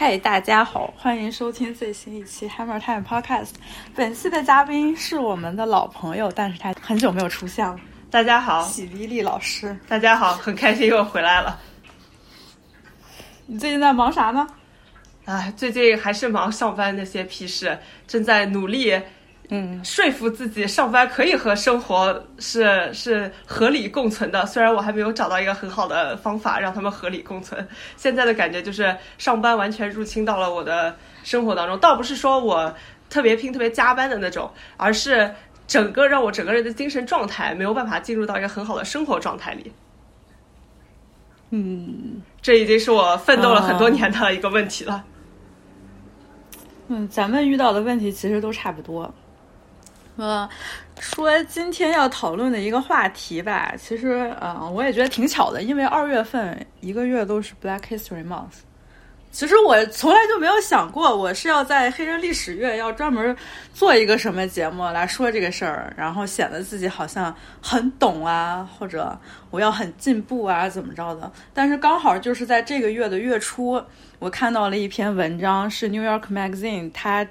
嗨，大家好，欢迎收听最新一期 Hammer Time Podcast。本期的嘉宾是我们的老朋友，但是他很久没有出现了。大家好，喜力力老师，大家好，很开心又回来了。你最近在忙啥呢？啊，最近还是忙上班那些屁事，正在努力，嗯，说服自己上班可以和生活是是合理共存的。虽然我还没有找到一个很好的方法让他们合理共存，现在的感觉就是上班完全入侵到了我的生活当中。倒不是说我特别拼、特别加班的那种，而是整个让我整个人的精神状态没有办法进入到一个很好的生活状态里。嗯这已经是我奋斗了很多年的一个问题了。嗯，咱们遇到的问题其实都差不多。呃，说今天要讨论的一个话题吧，其实呃，我也觉得挺巧的，因为二月份一个月都是 Black History Month。其实我从来就没有想过，我是要在黑人历史月要专门做一个什么节目来说这个事儿，然后显得自己好像很懂啊，或者我要很进步啊，怎么着的。但是刚好就是在这个月的月初，我看到了一篇文章，是 New York Magazine，它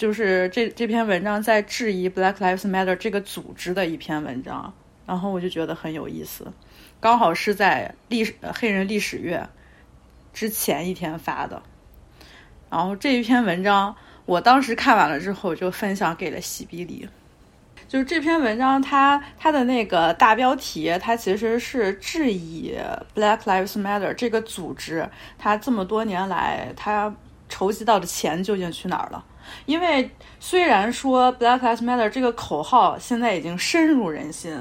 就是这这篇文章在质疑 Black Lives Matter 这个组织的一篇文章，然后我就觉得很有意思，刚好是在历史黑人历史月。之前一天发的，然后这一篇文章，我当时看完了之后就分享给了喜比里。就是这篇文章，它它的那个大标题，它其实是质疑 Black Lives Matter 这个组织，它这么多年来它筹集到的钱究竟去哪儿了？因为虽然说 Black Lives Matter 这个口号现在已经深入人心。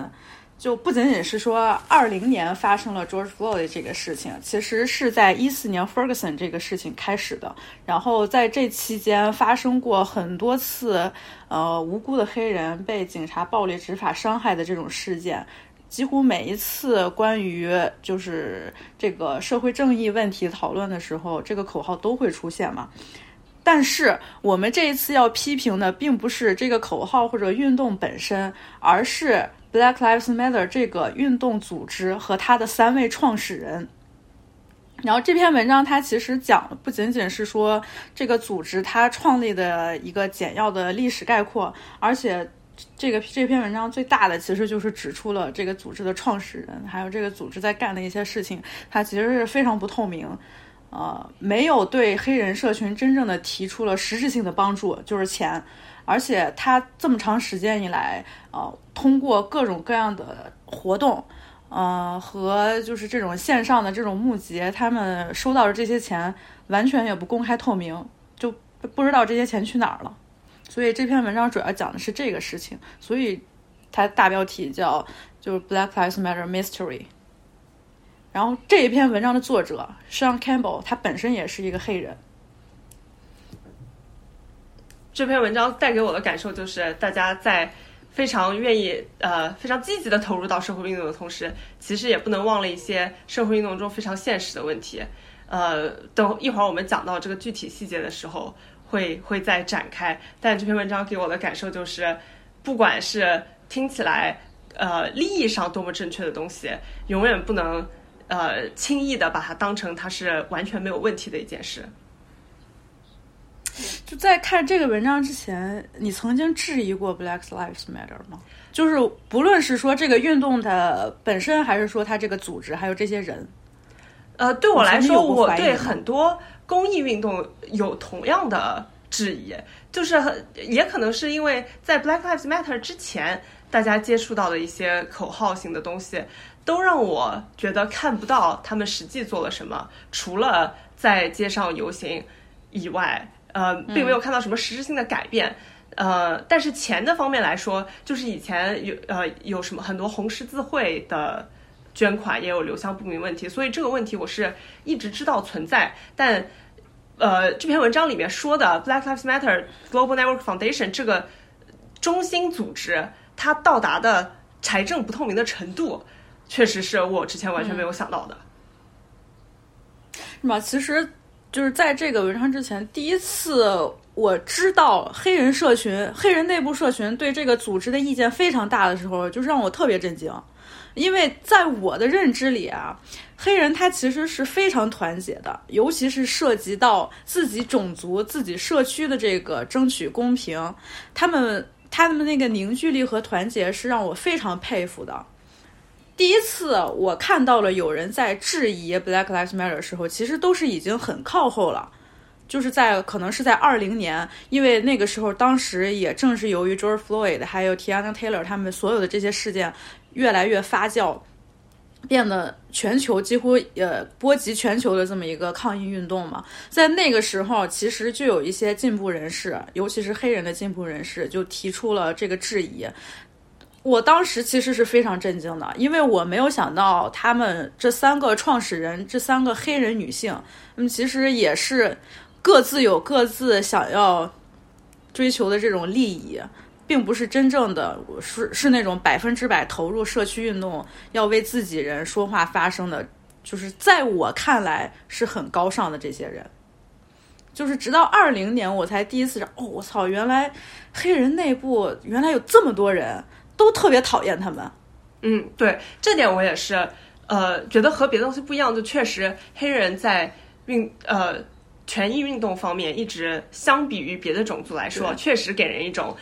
就不仅仅是说二零年发生了 George Floyd 这个事情，其实是在一四年 Ferguson 这个事情开始的。然后在这期间发生过很多次，呃，无辜的黑人被警察暴力执法伤害的这种事件。几乎每一次关于就是这个社会正义问题讨论的时候，这个口号都会出现嘛。但是我们这一次要批评的，并不是这个口号或者运动本身，而是。Black Lives Matter 这个运动组织和它的三位创始人，然后这篇文章它其实讲的不仅仅是说这个组织它创立的一个简要的历史概括，而且这个这篇文章最大的其实就是指出了这个组织的创始人，还有这个组织在干的一些事情，它其实是非常不透明，呃，没有对黑人社群真正的提出了实质性的帮助，就是钱。而且他这么长时间以来，呃，通过各种各样的活动，呃，和就是这种线上的这种募集，他们收到的这些钱完全也不公开透明，就不知道这些钱去哪儿了。所以这篇文章主要讲的是这个事情，所以它大标题叫就是 Black Lives Matter Mystery。然后这一篇文章的作者 Sean Campbell，他本身也是一个黑人。这篇文章带给我的感受就是，大家在非常愿意呃非常积极的投入到社会运动的同时，其实也不能忘了一些社会运动中非常现实的问题。呃，等一会儿我们讲到这个具体细节的时候，会会再展开。但这篇文章给我的感受就是，不管是听起来呃利益上多么正确的东西，永远不能呃轻易的把它当成它是完全没有问题的一件事。就在看这个文章之前，你曾经质疑过 Black Lives Matter 吗？就是不论是说这个运动的本身，还是说它这个组织，还有这些人，呃，对我来说，我对很多公益运动有同样的质疑，就是也可能是因为在 Black Lives Matter 之前，大家接触到的一些口号型的东西，都让我觉得看不到他们实际做了什么，除了在街上游行以外。呃，并没有看到什么实质性的改变，呃，但是钱的方面来说，就是以前有呃有什么很多红十字会的捐款也有流向不明问题，所以这个问题我是一直知道存在，但呃这篇文章里面说的 Black Lives Matter Global Network Foundation 这个中心组织，它到达的财政不透明的程度，确实是我之前完全没有想到的。是吗？其实。就是在这个文章之前，第一次我知道黑人社群、黑人内部社群对这个组织的意见非常大的时候，就是让我特别震惊。因为在我的认知里啊，黑人他其实是非常团结的，尤其是涉及到自己种族、自己社区的这个争取公平，他们他们那个凝聚力和团结是让我非常佩服的。第一次我看到了有人在质疑 Black Lives Matter 的时候，其实都是已经很靠后了，就是在可能是在二零年，因为那个时候当时也正是由于 George Floyd 还有 Tiana Taylor 他们所有的这些事件越来越发酵，变得全球几乎呃波及全球的这么一个抗议运动嘛，在那个时候其实就有一些进步人士，尤其是黑人的进步人士就提出了这个质疑。我当时其实是非常震惊的，因为我没有想到他们这三个创始人，这三个黑人女性，嗯其实也是各自有各自想要追求的这种利益，并不是真正的是是那种百分之百投入社区运动，要为自己人说话发声的，就是在我看来是很高尚的这些人。就是直到二零年，我才第一次哦，我操，原来黑人内部原来有这么多人。都特别讨厌他们，嗯，对，这点我也是，呃，觉得和别的东西不一样，就确实黑人在运呃权益运动方面，一直相比于别的种族来说，确实给人一种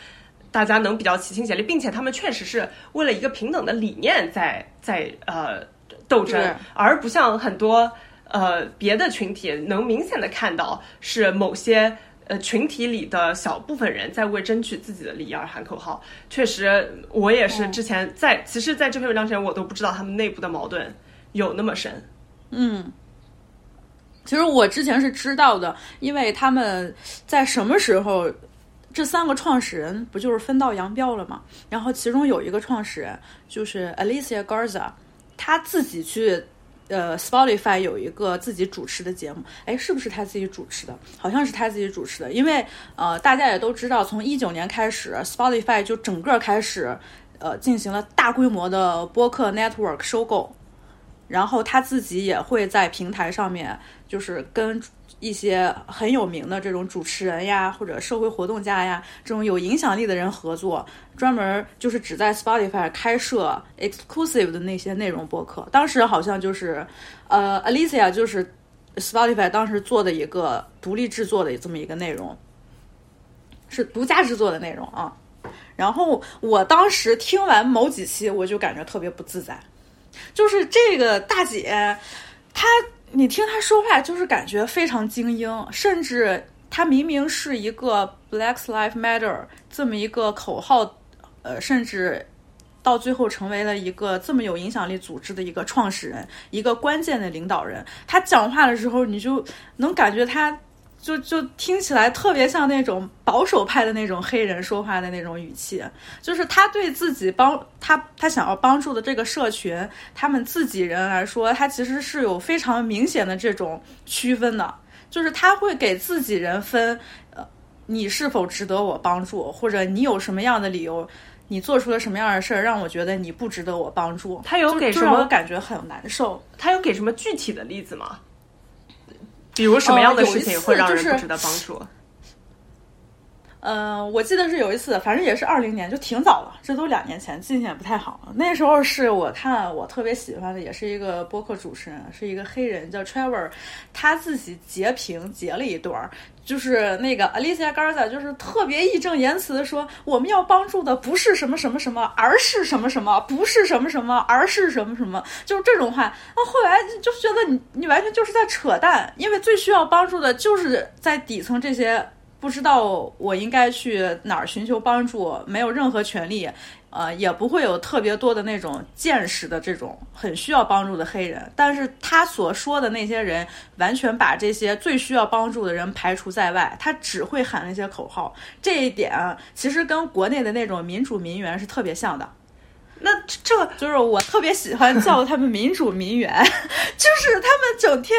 大家能比较齐心协力，并且他们确实是为了一个平等的理念在在呃斗争，而不像很多呃别的群体能明显的看到是某些。呃，群体里的小部分人在为争取自己的利益而喊口号。确实，我也是之前在，其实在这篇文章之前，我都不知道他们内部的矛盾有那么深。嗯，其实我之前是知道的，因为他们在什么时候，这三个创始人不就是分道扬镳了吗？然后其中有一个创始人就是 Alicia Garza，他自己去。呃，Spotify 有一个自己主持的节目，哎，是不是他自己主持的？好像是他自己主持的，因为呃，大家也都知道，从一九年开始，Spotify 就整个开始呃进行了大规模的播客 network 收购，然后他自己也会在平台上面就是跟。一些很有名的这种主持人呀，或者社会活动家呀，这种有影响力的人合作，专门就是只在 Spotify 开设 exclusive 的那些内容播客。当时好像就是，呃，Alicia 就是 Spotify 当时做的一个独立制作的这么一个内容，是独家制作的内容啊。然后我当时听完某几期，我就感觉特别不自在，就是这个大姐，她。你听他说话，就是感觉非常精英，甚至他明明是一个 Black Lives Matter 这么一个口号，呃，甚至到最后成为了一个这么有影响力组织的一个创始人，一个关键的领导人。他讲话的时候，你就能感觉他。就就听起来特别像那种保守派的那种黑人说话的那种语气，就是他对自己帮他他想要帮助的这个社群，他们自己人来说，他其实是有非常明显的这种区分的，就是他会给自己人分，呃，你是否值得我帮助，或者你有什么样的理由，你做出了什么样的事儿让我觉得你不值得我帮助，他有给什么感觉很难受，他有给什么具体的例子吗？比如什么样的事情会让人不值得帮助？嗯，我记得是有一次，反正也是二零年，就挺早了，这都两年前，记性也不太好。那时候是我看我特别喜欢的，也是一个播客主持人，是一个黑人叫 Trevor，他自己截屏截了一段，就是那个 Alicia Garza，就是特别义正言辞的说，我们要帮助的不是什么什么什么，而是什么什么，不是什么什么，而是什么什么，就是这种话。那后来就觉得你你完全就是在扯淡，因为最需要帮助的就是在底层这些。不知道我应该去哪儿寻求帮助，没有任何权利，呃，也不会有特别多的那种见识的这种很需要帮助的黑人。但是他所说的那些人，完全把这些最需要帮助的人排除在外，他只会喊那些口号。这一点其实跟国内的那种民主民媛是特别像的。那这就是我特别喜欢叫他们民主民媛，就是他们整天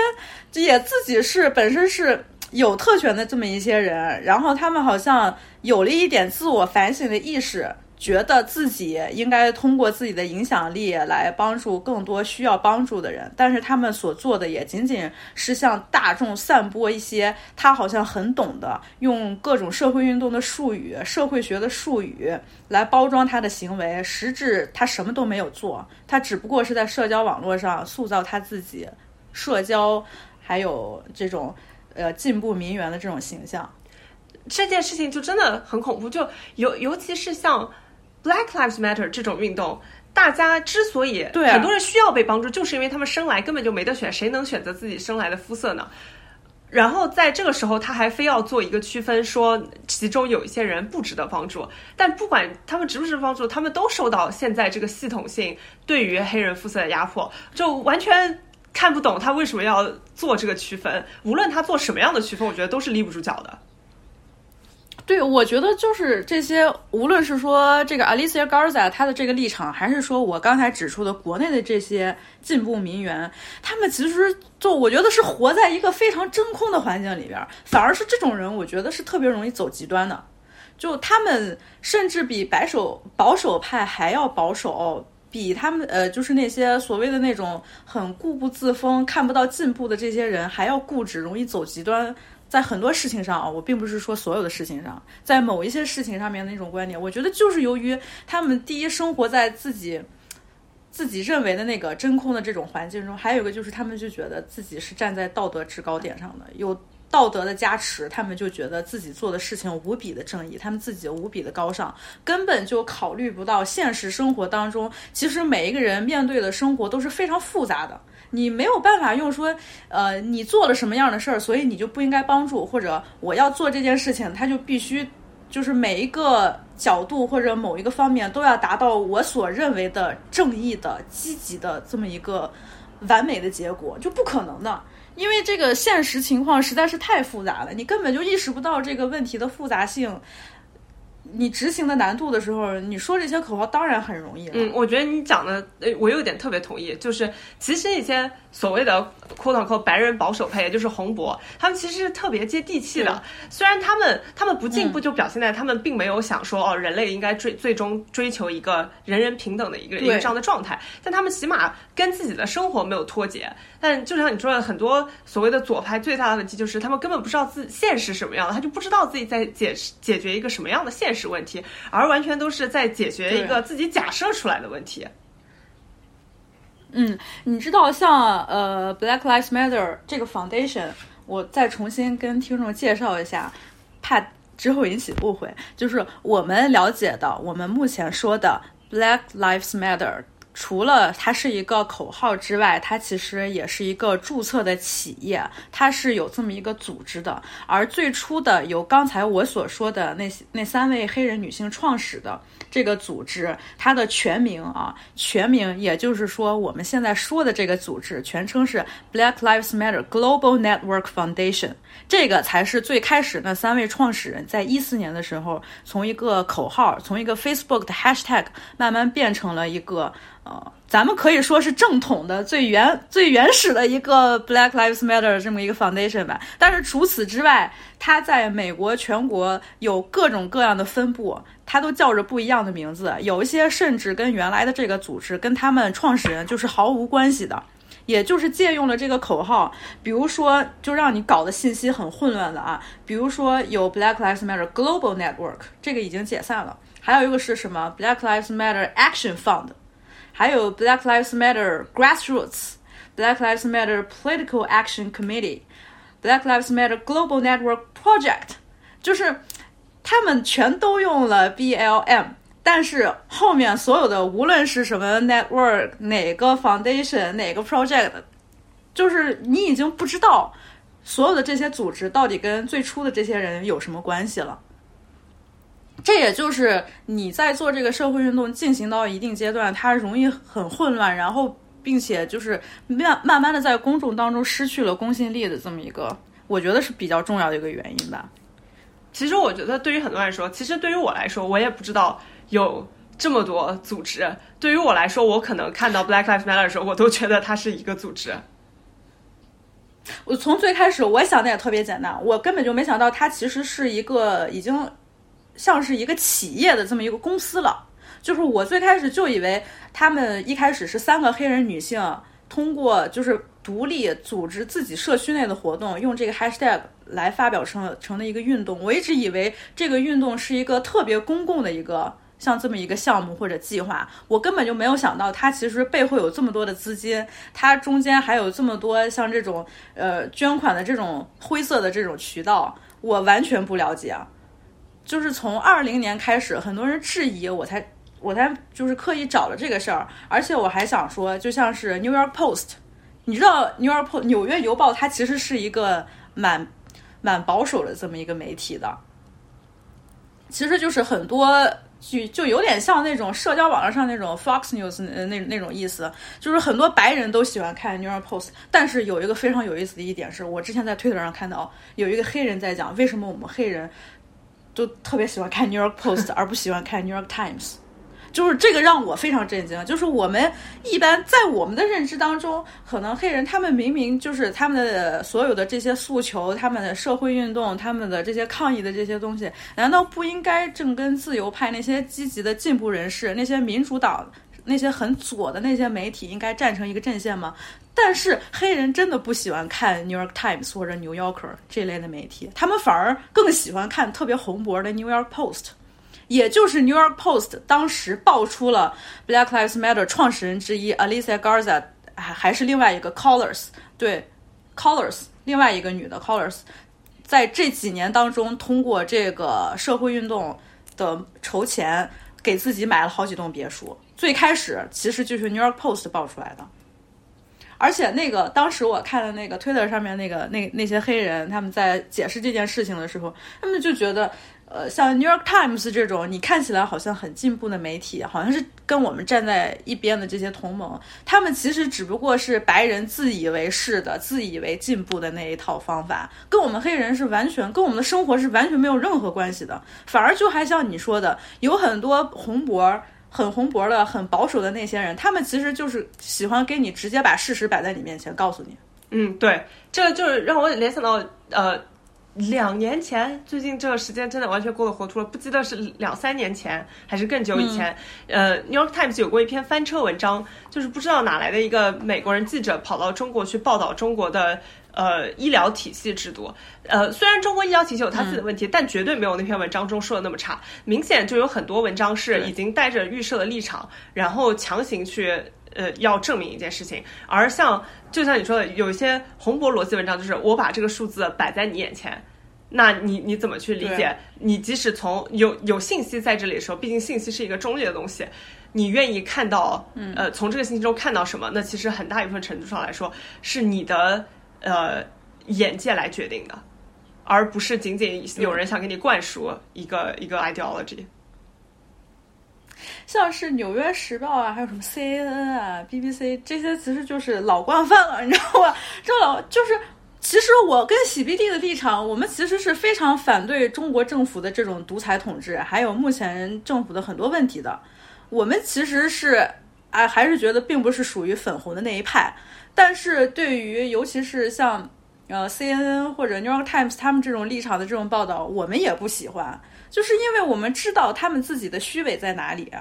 也自己是本身是。有特权的这么一些人，然后他们好像有了一点自我反省的意识，觉得自己应该通过自己的影响力来帮助更多需要帮助的人，但是他们所做的也仅仅是向大众散播一些他好像很懂的，用各种社会运动的术语、社会学的术语来包装他的行为，实质他什么都没有做，他只不过是在社交网络上塑造他自己社交还有这种呃进步民媛的这种形象。这件事情就真的很恐怖，就尤尤其是像。Black Lives Matter 这种运动，大家之所以很多人需要被帮助，就是因为他们生来根本就没得选，谁能选择自己生来的肤色呢？然后在这个时候，他还非要做一个区分，说其中有一些人不值得帮助。但不管他们值不值得帮助，他们都受到现在这个系统性对于黑人肤色的压迫，就完全看不懂他为什么要做这个区分。无论他做什么样的区分，我觉得都是立不住脚的。对，我觉得就是这些，无论是说这个 Alicia Garza 他的这个立场，还是说我刚才指出的国内的这些进步民媛，他们其实就我觉得是活在一个非常真空的环境里边，反而是这种人，我觉得是特别容易走极端的。就他们甚至比白手保守派还要保守，比他们呃，就是那些所谓的那种很固步自封、看不到进步的这些人还要固执，容易走极端。在很多事情上啊，我并不是说所有的事情上，在某一些事情上面的那种观点，我觉得就是由于他们第一生活在自己自己认为的那个真空的这种环境中，还有一个就是他们就觉得自己是站在道德制高点上的，有道德的加持，他们就觉得自己做的事情无比的正义，他们自己无比的高尚，根本就考虑不到现实生活当中，其实每一个人面对的生活都是非常复杂的。你没有办法用说，呃，你做了什么样的事儿，所以你就不应该帮助，或者我要做这件事情，他就必须就是每一个角度或者某一个方面都要达到我所认为的正义的、积极的这么一个完美的结果，就不可能的，因为这个现实情况实在是太复杂了，你根本就意识不到这个问题的复杂性。你执行的难度的时候，你说这些口号当然很容易。嗯，我觉得你讲的，呃，我有点特别同意，就是其实一些所谓的 “quote unquote” 白人保守派，也就是红博，他们其实是特别接地气的。虽然他们他们不进步，就表现在他们并没有想说哦，人类应该追最终追求一个人人平等的一个一个这样的状态，但他们起码跟自己的生活没有脱节。但就像你说的，很多所谓的左派最大的问题就是他们根本不知道自现实什么样的，他就不知道自己在解解决一个什么样的现实问题，而完全都是在解决一个自己假设出来的问题。嗯，你知道像呃 Black Lives Matter 这个 Foundation，我再重新跟听众介绍一下，怕之后引起误会，就是我们了解的，我们目前说的 Black Lives Matter。除了它是一个口号之外，它其实也是一个注册的企业，它是有这么一个组织的。而最初的由刚才我所说的那那三位黑人女性创始的这个组织，它的全名啊，全名也就是说我们现在说的这个组织全称是 Black Lives Matter Global Network Foundation。这个才是最开始那三位创始人在一四年的时候，从一个口号，从一个 Facebook 的 Hashtag 慢慢变成了一个。呃，咱们可以说是正统的、最原、最原始的一个 Black Lives Matter 这么一个 foundation 吧。但是除此之外，它在美国全国有各种各样的分布，它都叫着不一样的名字。有一些甚至跟原来的这个组织、跟他们创始人就是毫无关系的，也就是借用了这个口号。比如说，就让你搞的信息很混乱的啊。比如说有 Black Lives Matter Global Network，这个已经解散了。还有一个是什么 Black Lives Matter Action Fund。还有 Black Lives Matter Grassroots、Black Lives Matter Political Action Committee、Black Lives Matter Global Network Project，就是他们全都用了 BLM，但是后面所有的无论是什么 network、哪个 foundation、哪个 project，就是你已经不知道所有的这些组织到底跟最初的这些人有什么关系了。这也就是你在做这个社会运动进行到一定阶段，它容易很混乱，然后并且就是慢慢慢的在公众当中失去了公信力的这么一个，我觉得是比较重要的一个原因吧。其实我觉得对于很多人说，其实对于我来说，我也不知道有这么多组织。对于我来说，我可能看到 Black Lives Matter 的时候，我都觉得它是一个组织。我从最开始我想的也特别简单，我根本就没想到它其实是一个已经。像是一个企业的这么一个公司了，就是我最开始就以为他们一开始是三个黑人女性通过就是独立组织自己社区内的活动，用这个 hashtag 来发表成成的一个运动。我一直以为这个运动是一个特别公共的一个。像这么一个项目或者计划，我根本就没有想到，它其实背后有这么多的资金，它中间还有这么多像这种呃捐款的这种灰色的这种渠道，我完全不了解。就是从二零年开始，很多人质疑，我才我才就是刻意找了这个事儿，而且我还想说，就像是 New York Post，你知道 New York 纽约邮报，它其实是一个蛮蛮保守的这么一个媒体的，其实就是很多。就就有点像那种社交网络上那种 Fox News 那那那种意思，就是很多白人都喜欢看 New York Post，但是有一个非常有意思的一点是，我之前在推特上看到有一个黑人在讲，为什么我们黑人就特别喜欢看 New York Post 而不喜欢看 New York Times。就是这个让我非常震惊。就是我们一般在我们的认知当中，可能黑人他们明明就是他们的所有的这些诉求、他们的社会运动、他们的这些抗议的这些东西，难道不应该正跟自由派那些积极的进步人士、那些民主党、那些很左的那些媒体应该站成一个阵线吗？但是黑人真的不喜欢看《New York Times》或者《New Yorker》这类的媒体，他们反而更喜欢看特别红脖的《New York Post》。也就是《New York Post》当时爆出了 Black Lives Matter 创始人之一 Alicia Garza，还还是另外一个 Colors，对，Colors，另外一个女的 Colors，在这几年当中，通过这个社会运动的筹钱，给自己买了好几栋别墅。最开始其实就是《New York Post》爆出来的，而且那个当时我看的那个 Twitter 上面那个那那些黑人他们在解释这件事情的时候，他们就觉得。呃，像 New York Times 这种你看起来好像很进步的媒体，好像是跟我们站在一边的这些同盟，他们其实只不过是白人自以为是的、自以为进步的那一套方法，跟我们黑人是完全跟我们的生活是完全没有任何关系的。反而就还像你说的，有很多红脖、很红脖的、很保守的那些人，他们其实就是喜欢给你直接把事实摆在你面前，告诉你。嗯，对，这个就是让我联想到呃。两年前，最近这个时间真的完全过得糊涂了，不记得是两三年前还是更久以前。呃，《New York Times》有过一篇翻车文章，就是不知道哪来的一个美国人记者跑到中国去报道中国的呃医疗体系制度。呃，虽然中国医疗体系有它自己的问题，但绝对没有那篇文章中说的那么差。明显就有很多文章是已经带着预设的立场，然后强行去呃要证明一件事情。而像就像你说的，有一些红博逻辑文章，就是我把这个数字摆在你眼前。那你你怎么去理解？你即使从有有信息在这里的时候，毕竟信息是一个中立的东西，你愿意看到，呃，从这个信息中看到什么？那其实很大一部分程度上来说，是你的呃眼界来决定的，而不是仅仅有人想给你灌输一个一个 ideology。像是《纽约时报》啊，还有什么 CNN 啊、BBC 这些，其实就是老惯犯了，你知道吧？这老就是。其实我跟喜 B D 的立场，我们其实是非常反对中国政府的这种独裁统治，还有目前政府的很多问题的。我们其实是啊，还是觉得并不是属于粉红的那一派。但是对于尤其是像呃 C N N 或者 New York Times 他们这种立场的这种报道，我们也不喜欢，就是因为我们知道他们自己的虚伪在哪里。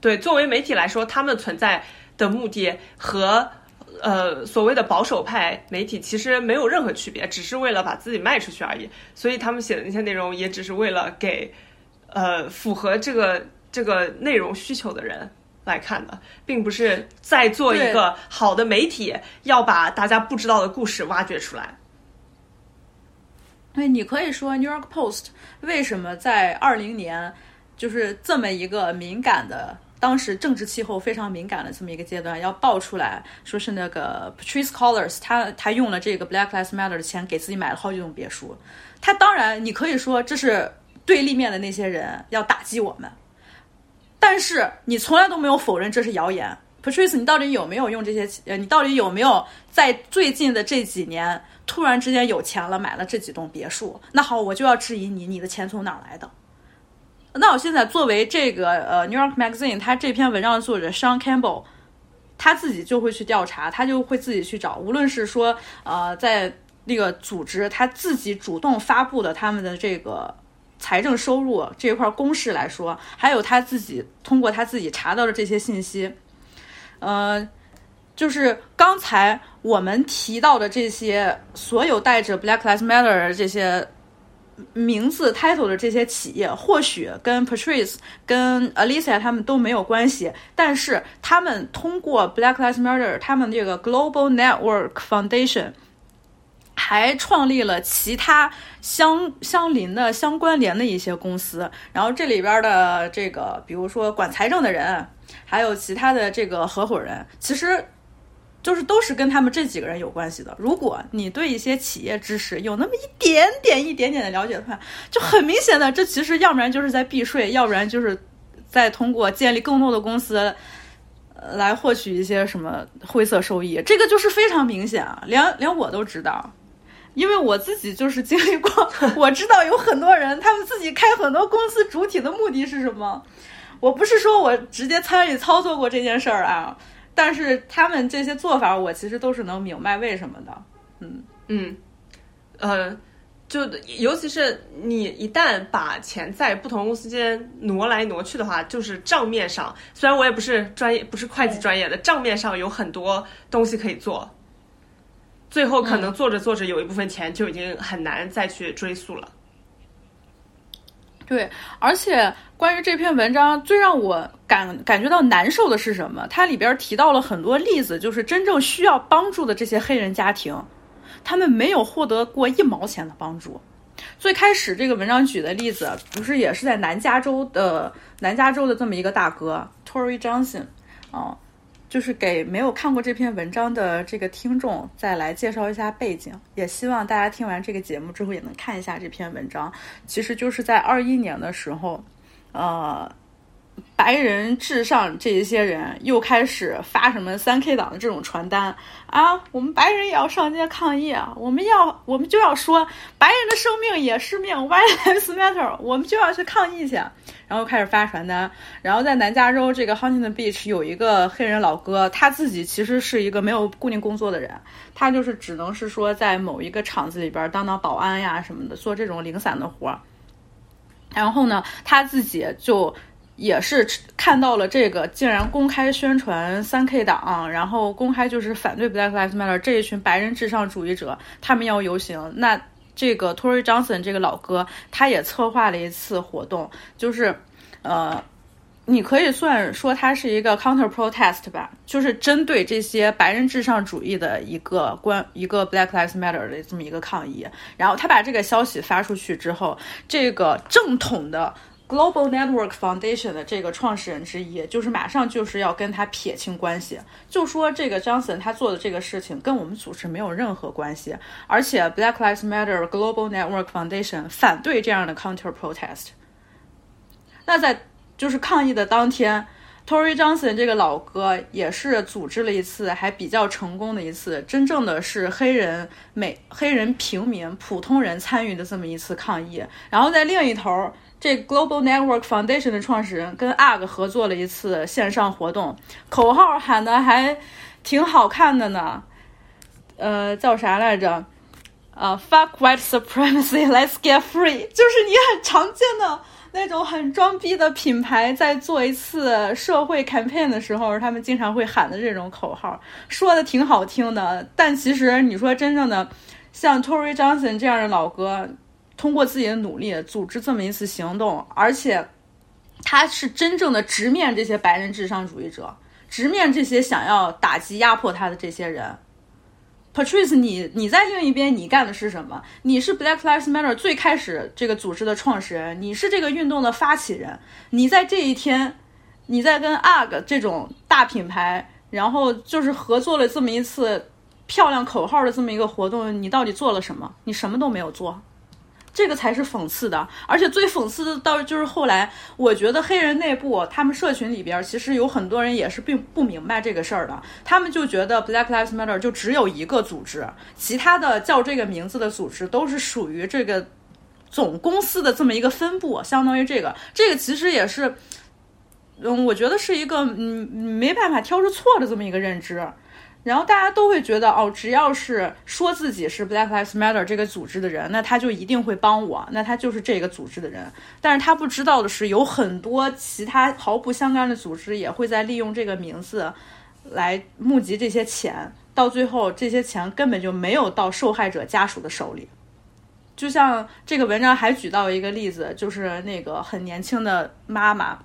对，作为媒体来说，他们存在的目的和。呃，所谓的保守派媒体其实没有任何区别，只是为了把自己卖出去而已。所以他们写的那些内容，也只是为了给呃符合这个这个内容需求的人来看的，并不是在做一个好的媒体要把大家不知道的故事挖掘出来。对，你可以说《New York Post》为什么在二零年就是这么一个敏感的。当时政治气候非常敏感的这么一个阶段，要爆出来说是那个 Patrice Colors，他他用了这个 Black Lives Matter 的钱给自己买了好几栋别墅。他当然，你可以说这是对立面的那些人要打击我们，但是你从来都没有否认这是谣言。Patrice，你到底有没有用这些？呃，你到底有没有在最近的这几年突然之间有钱了，买了这几栋别墅？那好，我就要质疑你，你的钱从哪来的？那我现在作为这个呃《New York Magazine》他这篇文章的作者 Sean Campbell，他自己就会去调查，他就会自己去找，无论是说呃在那个组织他自己主动发布的他们的这个财政收入这一块公式来说，还有他自己通过他自己查到的这些信息，呃，就是刚才我们提到的这些所有带着 Black Lives Matter 这些名字 title 的这些企业，或许跟 Patrice、跟 Alicia 他们都没有关系，但是他们通过 Black Lives Matter 他们这个 Global Network Foundation。还创立了其他相相邻的、相关联的一些公司，然后这里边的这个，比如说管财政的人，还有其他的这个合伙人，其实就是都是跟他们这几个人有关系的。如果你对一些企业知识有那么一点点、一点点的了解的话，就很明显的，这其实要不然就是在避税，要不然就是在通过建立更多的公司来获取一些什么灰色收益。这个就是非常明显啊，连连我都知道。因为我自己就是经历过，我知道有很多人，他们自己开很多公司，主体的目的是什么？我不是说我直接参与操作过这件事儿啊，但是他们这些做法，我其实都是能明白为什么的。嗯嗯，呃，就尤其是你一旦把钱在不同公司间挪来挪去的话，就是账面上，虽然我也不是专业，不是会计专业的，账面上有很多东西可以做。最后可能做着做着，有一部分钱就已经很难再去追溯了。对，而且关于这篇文章，最让我感感觉到难受的是什么？它里边提到了很多例子，就是真正需要帮助的这些黑人家庭，他们没有获得过一毛钱的帮助。最开始这个文章举的例子，不是也是在南加州的南加州的这么一个大哥 Tory Johnson 啊。就是给没有看过这篇文章的这个听众再来介绍一下背景，也希望大家听完这个节目之后也能看一下这篇文章。其实就是在二一年的时候，呃。白人至上这一些人又开始发什么三 K 党的这种传单啊！我们白人也要上街抗议啊！我们要，我们就要说白人的生命也是命，White Lives Matter，我们就要去抗议去。然后开始发传单。然后在南加州这个 Huntington Beach 有一个黑人老哥，他自己其实是一个没有固定工作的人，他就是只能是说在某一个厂子里边当当保安呀什么的，做这种零散的活儿。然后呢，他自己就。也是看到了这个，竟然公开宣传三 K 党，然后公开就是反对 Black Lives Matter 这一群白人至上主义者，他们要游行。那这个 Tory Johnson 这个老哥，他也策划了一次活动，就是，呃，你可以算说他是一个 counter protest 吧，就是针对这些白人至上主义的一个关一个 Black Lives Matter 的这么一个抗议。然后他把这个消息发出去之后，这个正统的。Global Network Foundation 的这个创始人之一，就是马上就是要跟他撇清关系，就说这个 Johnson 他做的这个事情跟我们组织没有任何关系，而且 Black Lives Matter Global Network Foundation 反对这样的 counter protest。那在就是抗议的当天，Tory Johnson 这个老哥也是组织了一次还比较成功的一次，真正的是黑人美黑人平民普通人参与的这么一次抗议，然后在另一头。这 Global Network Foundation 的创始人跟 UGG 合作了一次线上活动，口号喊的还挺好看的呢。呃，叫啥来着？啊，Fuck White Supremacy，Let's Get Free，就是你很常见的那种很装逼的品牌在做一次社会 campaign 的时候，他们经常会喊的这种口号，说的挺好听的。但其实你说真正的像 Tory Johnson 这样的老哥。通过自己的努力组织这么一次行动，而且他是真正的直面这些白人至上主义者，直面这些想要打击压迫他的这些人。Patrice，你你在另一边，你干的是什么？你是 Black Lives Matter 最开始这个组织的创始人，你是这个运动的发起人。你在这一天，你在跟 UGG 这种大品牌，然后就是合作了这么一次漂亮口号的这么一个活动，你到底做了什么？你什么都没有做。这个才是讽刺的，而且最讽刺的到就是后来，我觉得黑人内部他们社群里边其实有很多人也是并不明白这个事儿的，他们就觉得 Black Lives Matter 就只有一个组织，其他的叫这个名字的组织都是属于这个总公司的这么一个分部，相当于这个，这个其实也是，嗯，我觉得是一个嗯没办法挑出错的这么一个认知。然后大家都会觉得，哦，只要是说自己是 Black Lives Matter 这个组织的人，那他就一定会帮我，那他就是这个组织的人。但是他不知道的是，有很多其他毫不相干的组织也会在利用这个名字来募集这些钱，到最后这些钱根本就没有到受害者家属的手里。就像这个文章还举到一个例子，就是那个很年轻的妈妈，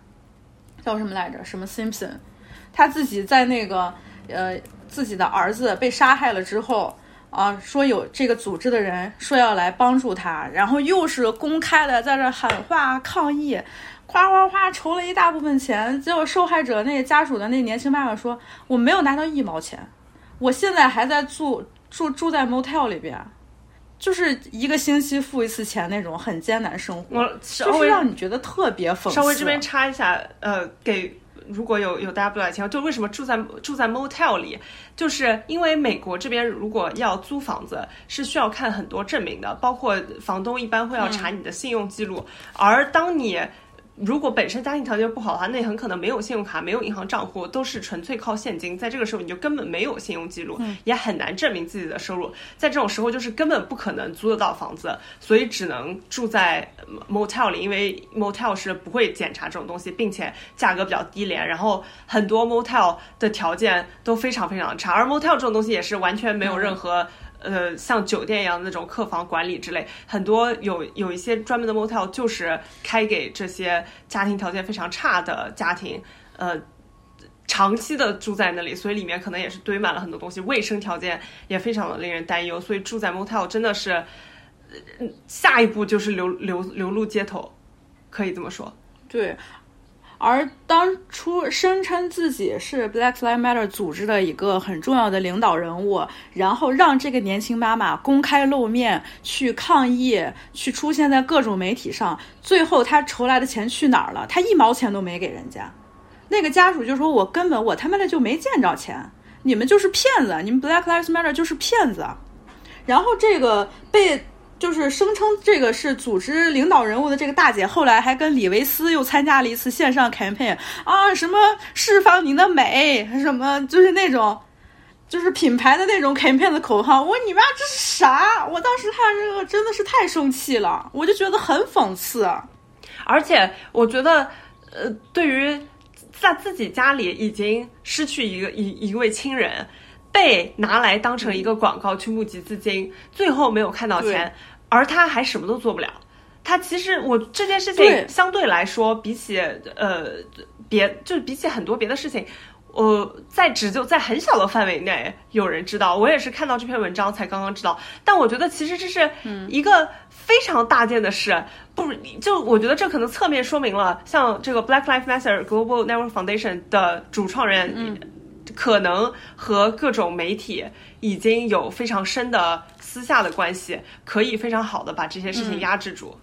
叫什么来着？什么 Simpson，她自己在那个呃。自己的儿子被杀害了之后，啊，说有这个组织的人说要来帮助他，然后又是公开的在这喊话抗议，哗哗哗筹了一大部分钱，结果受害者那家属的那年轻妈妈说我没有拿到一毛钱，我现在还在住住住在 motel 里边，就是一个星期付一次钱那种很艰难生活，就是让你觉得特别讽刺。稍微这边插一下，呃，给。如果有有大家不了解，就为什么住在住在 motel 里，就是因为美国这边如果要租房子是需要看很多证明的，包括房东一般会要查你的信用记录，而当你。如果本身家庭条件不好的话，那很可能没有信用卡，没有银行账户，都是纯粹靠现金。在这个时候，你就根本没有信用记录，也很难证明自己的收入。在这种时候，就是根本不可能租得到房子，所以只能住在 motel 里，因为 motel 是不会检查这种东西，并且价格比较低廉。然后很多 motel 的条件都非常非常的差，而 motel 这种东西也是完全没有任何。呃，像酒店一样的那种客房管理之类，很多有有一些专门的 motel 就是开给这些家庭条件非常差的家庭，呃，长期的住在那里，所以里面可能也是堆满了很多东西，卫生条件也非常的令人担忧，所以住在 motel 真的是，下一步就是流流流露街头，可以这么说，对。而当初声称自己是 Black Lives Matter 组织的一个很重要的领导人物，然后让这个年轻妈妈公开露面去抗议，去出现在各种媒体上，最后他筹来的钱去哪儿了？他一毛钱都没给人家。那个家属就说：“我根本我他妈的就没见着钱，你们就是骗子，你们 Black Lives Matter 就是骗子。”然后这个被。就是声称这个是组织领导人物的这个大姐，后来还跟李维斯又参加了一次线上 campaign 啊，什么释放您的美，什么就是那种，就是品牌的那种 campaign 的口号。我你妈这是啥？我当时看这个真的是太生气了，我就觉得很讽刺。而且我觉得，呃，对于在自己家里已经失去一个一一位亲人，被拿来当成一个广告去募集资金，最后没有看到钱。而他还什么都做不了，他其实我这件事情相对来说，比起呃别就是比起很多别的事情，我在只就在很小的范围内有人知道，我也是看到这篇文章才刚刚知道。但我觉得其实这是一个非常大件的事，不就我觉得这可能侧面说明了，像这个 Black Lives Matter Global Network Foundation 的主创人，可能和各种媒体已经有非常深的。私下的关系可以非常好的把这些事情压制住。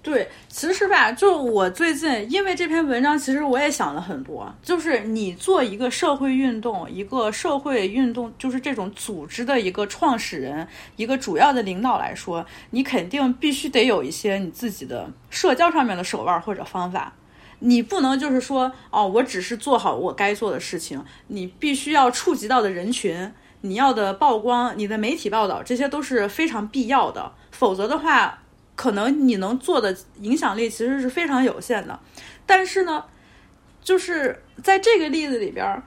对，其实吧，就我最近因为这篇文章，其实我也想了很多。就是你做一个社会运动，一个社会运动，就是这种组织的一个创始人，一个主要的领导来说，你肯定必须得有一些你自己的社交上面的手腕或者方法。你不能就是说，哦，我只是做好我该做的事情，你必须要触及到的人群。你要的曝光，你的媒体报道，这些都是非常必要的。否则的话，可能你能做的影响力其实是非常有限的。但是呢，就是在这个例子里边，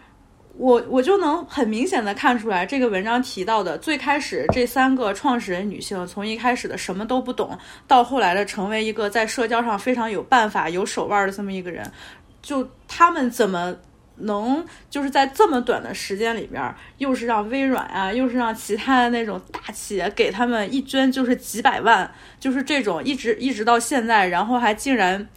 我我就能很明显的看出来，这个文章提到的最开始这三个创始人女性，从一开始的什么都不懂，到后来的成为一个在社交上非常有办法、有手腕的这么一个人，就他们怎么？能就是在这么短的时间里边，又是让微软啊，又是让其他的那种大企业给他们一捐就是几百万，就是这种一直一直到现在，然后还竟然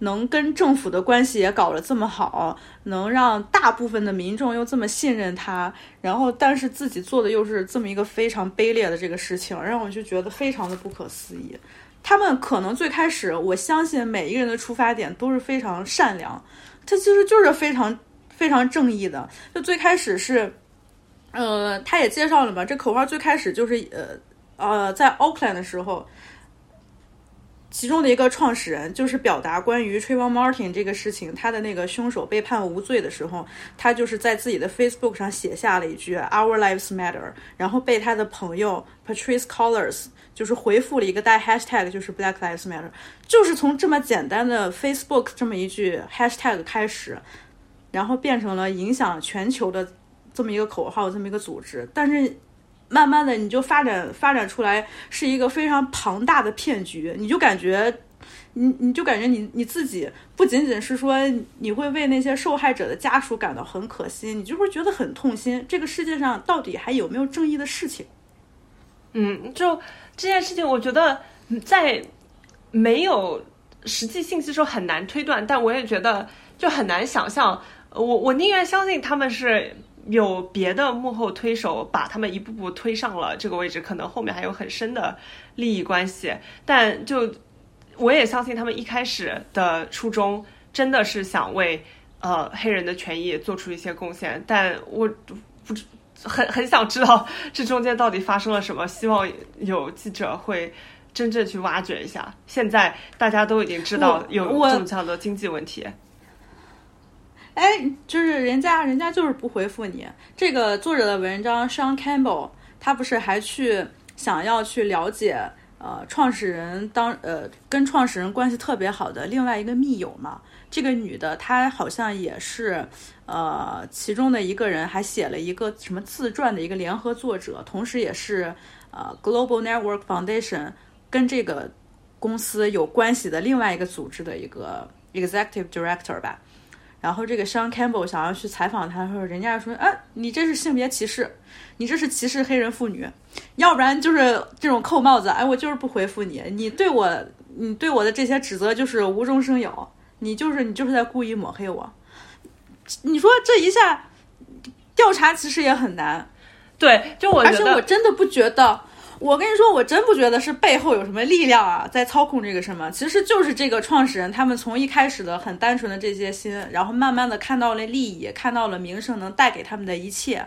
能跟政府的关系也搞得这么好，能让大部分的民众又这么信任他，然后但是自己做的又是这么一个非常卑劣的这个事情，让我就觉得非常的不可思议。他们可能最开始，我相信每一个人的出发点都是非常善良，他其实就是非常。非常正义的，就最开始是，呃，他也介绍了嘛，这口号最开始就是呃呃，在 Oakland 的时候，其中的一个创始人就是表达关于 Trayvon Martin 这个事情，他的那个凶手被判无罪的时候，他就是在自己的 Facebook 上写下了一句 Our lives matter，然后被他的朋友 Patrice Collars 就是回复了一个带 Hashtag，就是 Black Lives Matter，就是从这么简单的 Facebook 这么一句 Hashtag 开始，然后变成了影响全球的这么一个口号，这么一个组织，但是。慢慢的，你就发展发展出来是一个非常庞大的骗局，你就感觉，你你就感觉你你自己不仅仅是说你会为那些受害者的家属感到很可惜，你就会觉得很痛心。这个世界上到底还有没有正义的事情？嗯，就这件事情，我觉得在没有实际信息的时候很难推断，但我也觉得就很难想象。我我宁愿相信他们是。有别的幕后推手把他们一步步推上了这个位置，可能后面还有很深的利益关系。但就我也相信他们一开始的初衷真的是想为呃黑人的权益做出一些贡献。但我不知很很想知道 这中间到底发生了什么，希望有记者会真正去挖掘一下。现在大家都已经知道有这么强的经济问题。哎，就是人家人家就是不回复你。这个作者的文章，Sean Campbell，他不是还去想要去了解呃创始人当呃跟创始人关系特别好的另外一个密友嘛？这个女的她好像也是呃其中的一个人，还写了一个什么自传的一个联合作者，同时也是呃 Global Network Foundation 跟这个公司有关系的另外一个组织的一个 Executive Director 吧。然后这个 Sean Campbell 想要去采访他的时候，人家说：“啊，你这是性别歧视，你这是歧视黑人妇女，要不然就是这种扣帽子。哎，我就是不回复你，你对我，你对我的这些指责就是无中生有，你就是你就是在故意抹黑我。你说这一下调查其实也很难，对，就我而且我真的不觉得。”我跟你说，我真不觉得是背后有什么力量啊，在操控这个什么，其实就是这个创始人他们从一开始的很单纯的这些心，然后慢慢的看到了利益，看到了名声能带给他们的一切，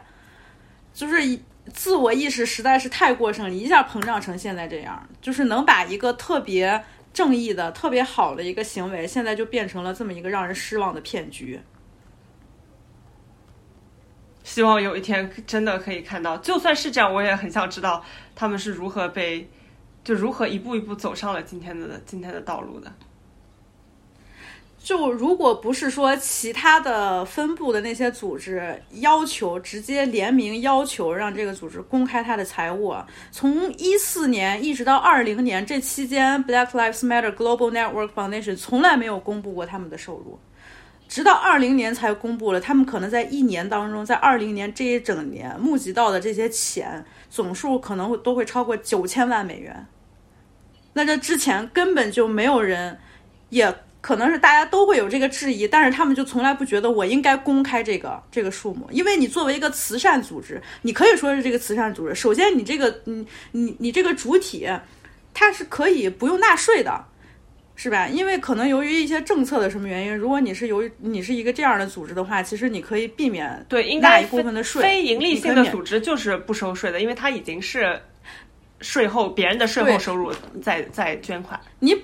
就是自我意识实在是太过剩，一下膨胀成现在这样，就是能把一个特别正义的、特别好的一个行为，现在就变成了这么一个让人失望的骗局。希望有一天真的可以看到，就算是这样，我也很想知道他们是如何被，就如何一步一步走上了今天的今天的道路的。就如果不是说其他的分部的那些组织要求直接联名要求让这个组织公开他的财务，从一四年一直到二零年这期间，Black Lives Matter Global Network Foundation 从来没有公布过他们的收入。直到二零年才公布了，他们可能在一年当中，在二零年这一整年募集到的这些钱总数可能会都会超过九千万美元。那这之前根本就没有人，也可能是大家都会有这个质疑，但是他们就从来不觉得我应该公开这个这个数目，因为你作为一个慈善组织，你可以说是这个慈善组织，首先你这个你你你这个主体，它是可以不用纳税的。是吧？因为可能由于一些政策的什么原因，如果你是由于你是一个这样的组织的话，其实你可以避免对纳一部分的税。非盈利性的组织就是不收税的，因为它已经是税后别人的税后收入在在捐款。你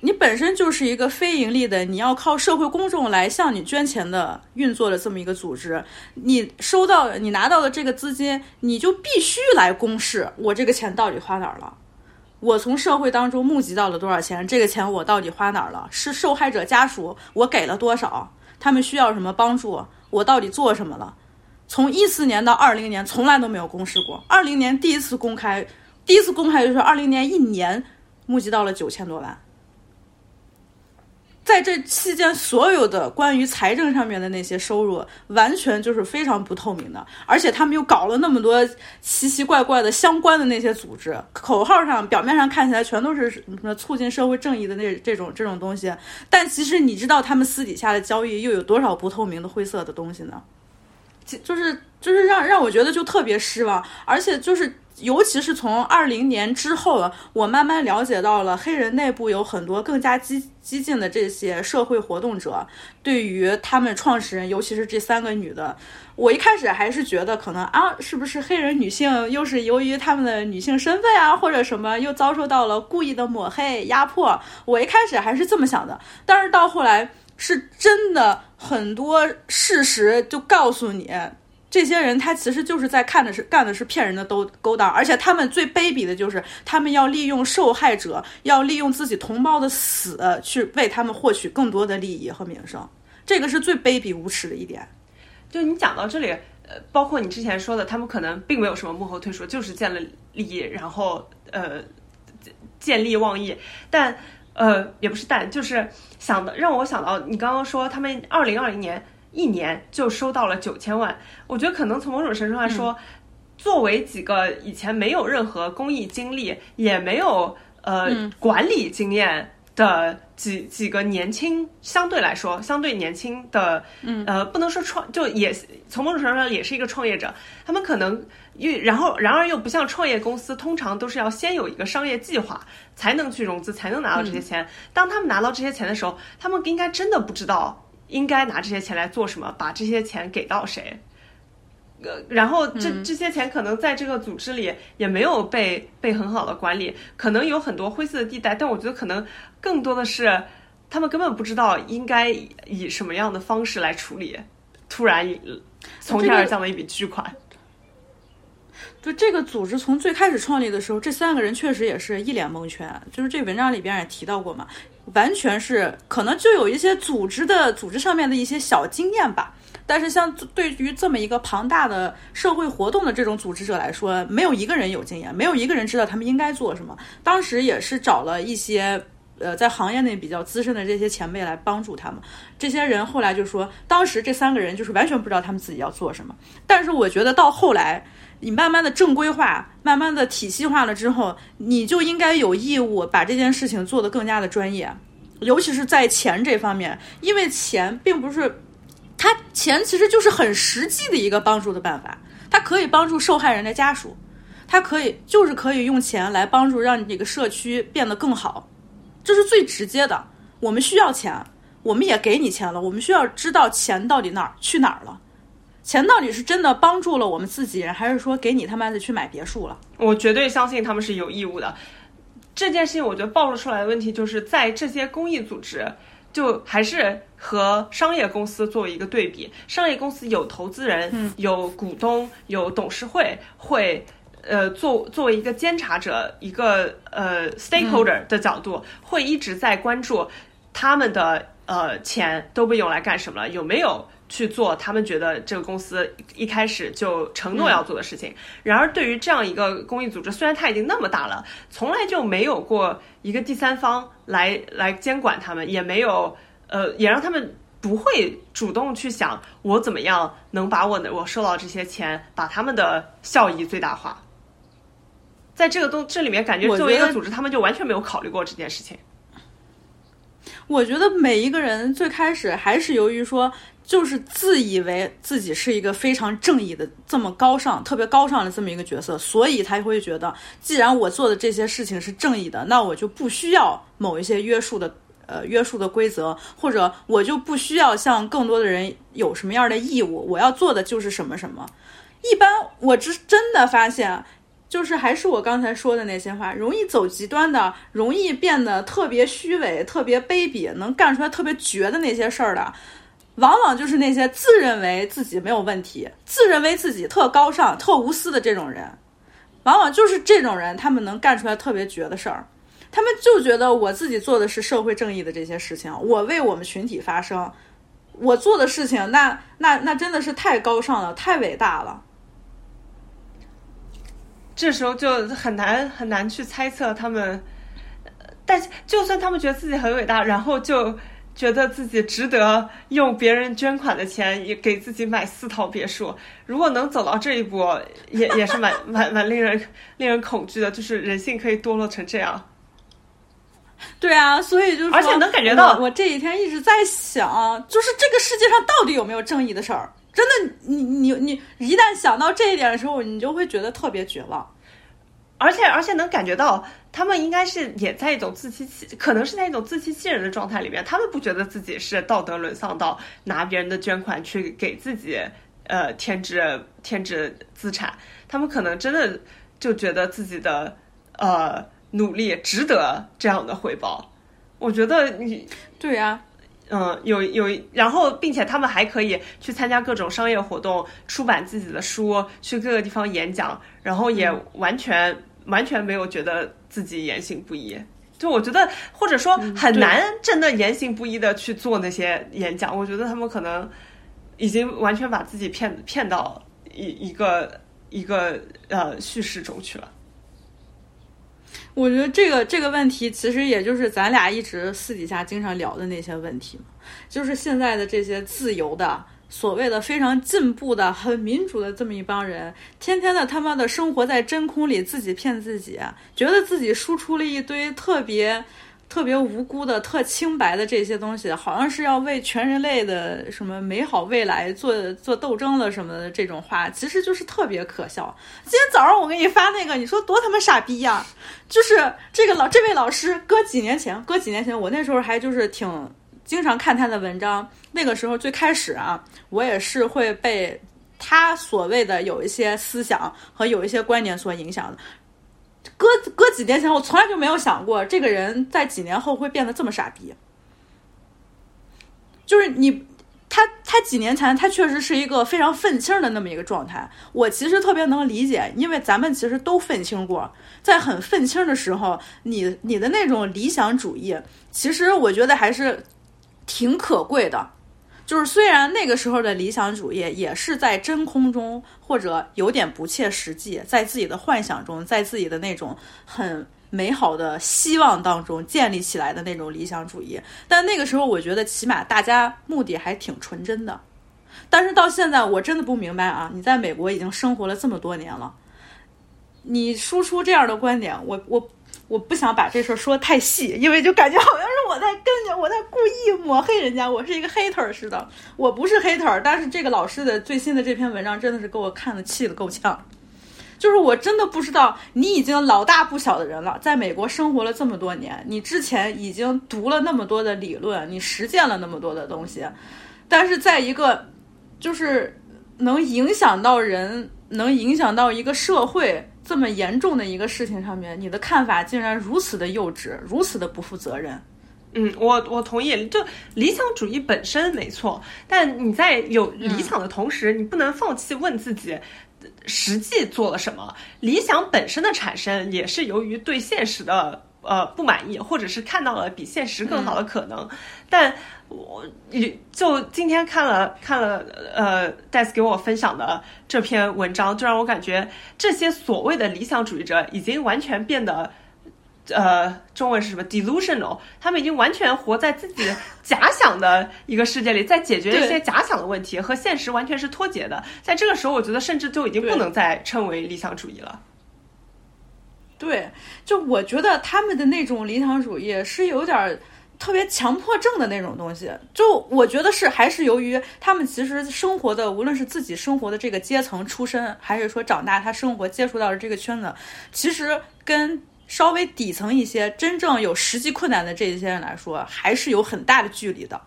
你本身就是一个非盈利的，你要靠社会公众来向你捐钱的运作的这么一个组织，你收到你拿到的这个资金，你就必须来公示我这个钱到底花哪儿了。我从社会当中募集到了多少钱？这个钱我到底花哪儿了？是受害者家属我给了多少？他们需要什么帮助？我到底做什么了？从一四年到二零年，从来都没有公示过。二零年第一次公开，第一次公开就是二零年一年募集到了九千多万。在这期间，所有的关于财政上面的那些收入，完全就是非常不透明的。而且他们又搞了那么多奇奇怪怪的相关的那些组织，口号上表面上看起来全都是什么促进社会正义的那这种这种东西，但其实你知道他们私底下的交易又有多少不透明的灰色的东西呢？就是就是让让我觉得就特别失望，而且就是尤其是从二零年之后，我慢慢了解到了黑人内部有很多更加激激进的这些社会活动者，对于他们创始人，尤其是这三个女的，我一开始还是觉得可能啊，是不是黑人女性又是由于他们的女性身份啊，或者什么又遭受到了故意的抹黑压迫？我一开始还是这么想的，但是到后来是真的很多事实就告诉你。这些人他其实就是在看的是干的是骗人的勾勾当，而且他们最卑鄙的就是他们要利用受害者，要利用自己同胞的死去为他们获取更多的利益和名声，这个是最卑鄙无耻的一点。就你讲到这里，呃，包括你之前说的，他们可能并没有什么幕后推手，就是见了利益，然后呃见利忘义，但呃也不是但，就是想的让我想到你刚刚说他们二零二零年。一年就收到了九千万，我觉得可能从某种程度上来说，作为几个以前没有任何公益经历，也没有呃管理经验的几几个年轻，相对来说相对年轻的，呃，不能说创，就也从某种程度上也是一个创业者，他们可能又然后然而又不像创业公司，通常都是要先有一个商业计划才能去融资，才能拿到这些钱。当他们拿到这些钱的时候，他们应该真的不知道。应该拿这些钱来做什么？把这些钱给到谁？呃，然后这这些钱可能在这个组织里也没有被被很好的管理，可能有很多灰色的地带。但我觉得可能更多的是他们根本不知道应该以什么样的方式来处理。突然从天而降的一笔巨款。就这个组织从最开始创立的时候，这三个人确实也是一脸蒙圈。就是这文章里边也提到过嘛。完全是可能就有一些组织的组织上面的一些小经验吧，但是像对于这么一个庞大的社会活动的这种组织者来说，没有一个人有经验，没有一个人知道他们应该做什么。当时也是找了一些呃在行业内比较资深的这些前辈来帮助他们。这些人后来就说，当时这三个人就是完全不知道他们自己要做什么。但是我觉得到后来。你慢慢的正规化，慢慢的体系化了之后，你就应该有义务把这件事情做得更加的专业，尤其是在钱这方面，因为钱并不是，它钱其实就是很实际的一个帮助的办法，它可以帮助受害人的家属，它可以就是可以用钱来帮助让你这个社区变得更好，这是最直接的。我们需要钱，我们也给你钱了，我们需要知道钱到底哪儿去哪儿了。钱到底是真的帮助了我们自己人，还是说给你他妈的去买别墅了？我绝对相信他们是有义务的。这件事情，我觉得暴露出来的问题就是在这些公益组织，就还是和商业公司作为一个对比。商业公司有投资人，有股东，有董事会，会呃作作为一个监察者，一个呃 stakeholder 的角度，会一直在关注他们的呃钱都被用来干什么了，有没有？去做他们觉得这个公司一开始就承诺要做的事情。然而，对于这样一个公益组织，虽然它已经那么大了，从来就没有过一个第三方来来监管他们，也没有呃，也让他们不会主动去想我怎么样能把我的我收到这些钱，把他们的效益最大化。在这个东这里面，感觉作为一个组织，他们就完全没有考虑过这件事情。我觉得每一个人最开始还是由于说。就是自以为自己是一个非常正义的、这么高尚、特别高尚的这么一个角色，所以他会觉得，既然我做的这些事情是正义的，那我就不需要某一些约束的、呃约束的规则，或者我就不需要向更多的人有什么样的义务。我要做的就是什么什么。一般我真真的发现，就是还是我刚才说的那些话，容易走极端的，容易变得特别虚伪、特别卑鄙，能干出来特别绝的那些事儿的。往往就是那些自认为自己没有问题、自认为自己特高尚、特无私的这种人，往往就是这种人，他们能干出来特别绝的事儿。他们就觉得我自己做的是社会正义的这些事情，我为我们群体发声，我做的事情，那那那真的是太高尚了，太伟大了。这时候就很难很难去猜测他们，但就算他们觉得自己很伟大，然后就。觉得自己值得用别人捐款的钱也给自己买四套别墅，如果能走到这一步，也也是蛮蛮蛮令人令人恐惧的。就是人性可以堕落成这样。对啊，所以就是而且能感觉到，我这几天一直在想，就是这个世界上到底有没有正义的事儿？真的，你你你一旦想到这一点的时候，你就会觉得特别绝望。而且而且能感觉到，他们应该是也在一种自欺欺，可能是在一种自欺欺人的状态里面。他们不觉得自己是道德沦丧到拿别人的捐款去给自己呃添置添置资产，他们可能真的就觉得自己的呃努力值得这样的回报。我觉得你对呀。嗯，有有，然后并且他们还可以去参加各种商业活动，出版自己的书，去各个地方演讲，然后也完全完全没有觉得自己言行不一。就我觉得，或者说很难真的言行不一的去做那些演讲。我觉得他们可能已经完全把自己骗骗到一一个一个呃叙事中去了。我觉得这个这个问题，其实也就是咱俩一直私底下经常聊的那些问题嘛，就是现在的这些自由的、所谓的非常进步的、很民主的这么一帮人，天天的他妈的生活在真空里，自己骗自己，觉得自己输出了一堆特别。特别无辜的、特清白的这些东西，好像是要为全人类的什么美好未来做做斗争了什么的这种话，其实就是特别可笑。今天早上我给你发那个，你说多他妈傻逼呀！就是这个老这位老师，搁几年前，搁几年前，我那时候还就是挺经常看他的文章。那个时候最开始啊，我也是会被他所谓的有一些思想和有一些观点所影响的。搁搁几年前，我从来就没有想过这个人在几年后会变得这么傻逼。就是你，他他几年前他确实是一个非常愤青的那么一个状态。我其实特别能理解，因为咱们其实都愤青过，在很愤青的时候，你你的那种理想主义，其实我觉得还是挺可贵的。就是虽然那个时候的理想主义也是在真空中，或者有点不切实际，在自己的幻想中，在自己的那种很美好的希望当中建立起来的那种理想主义，但那个时候我觉得起码大家目的还挺纯真的。但是到现在，我真的不明白啊！你在美国已经生活了这么多年了，你输出这样的观点，我我。我不想把这事儿说太细，因为就感觉好像在跟着，我在故意抹黑人家，我是一个 hater 似的。我不是 hater，但是这个老师的最新的这篇文章真的是给我看的气的够呛。就是我真的不知道，你已经老大不小的人了，在美国生活了这么多年，你之前已经读了那么多的理论，你实践了那么多的东西，但是在一个就是能影响到人，能影响到一个社会。这么严重的一个事情上面，你的看法竟然如此的幼稚，如此的不负责任。嗯，我我同意，就理想主义本身没错，但你在有理想的同时，你不能放弃问自己，实际做了什么。理想本身的产生也是由于对现实的。呃，不满意，或者是看到了比现实更好的可能，但我也就今天看了看了呃戴斯给我分享的这篇文章，就让我感觉这些所谓的理想主义者已经完全变得呃，中文是什么 delusional，他们已经完全活在自己假想的一个世界里，在解决一些假想的问题，和现实完全是脱节的。在这个时候，我觉得甚至就已经不能再称为理想主义了。对，就我觉得他们的那种理想主义是有点特别强迫症的那种东西。就我觉得是还是由于他们其实生活的，无论是自己生活的这个阶层出身，还是说长大他生活接触到的这个圈子，其实跟稍微底层一些、真正有实际困难的这些人来说，还是有很大的距离的。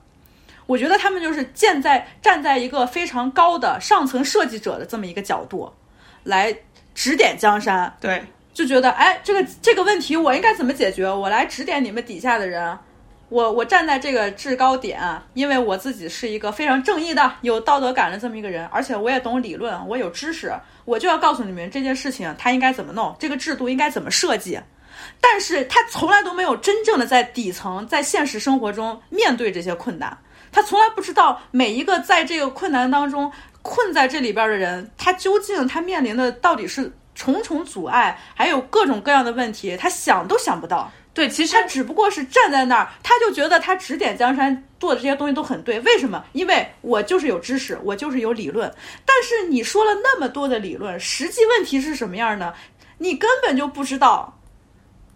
我觉得他们就是建在站在一个非常高的上层设计者的这么一个角度来指点江山。对。就觉得，哎，这个这个问题我应该怎么解决？我来指点你们底下的人。我我站在这个制高点，因为我自己是一个非常正义的、有道德感的这么一个人，而且我也懂理论，我有知识，我就要告诉你们这件事情它应该怎么弄，这个制度应该怎么设计。但是他从来都没有真正的在底层，在现实生活中面对这些困难，他从来不知道每一个在这个困难当中困在这里边的人，他究竟他面临的到底是。重重阻碍，还有各种各样的问题，他想都想不到。对，其实他只不过是站在那儿，他就觉得他指点江山做的这些东西都很对。为什么？因为我就是有知识，我就是有理论。但是你说了那么多的理论，实际问题是什么样呢？你根本就不知道。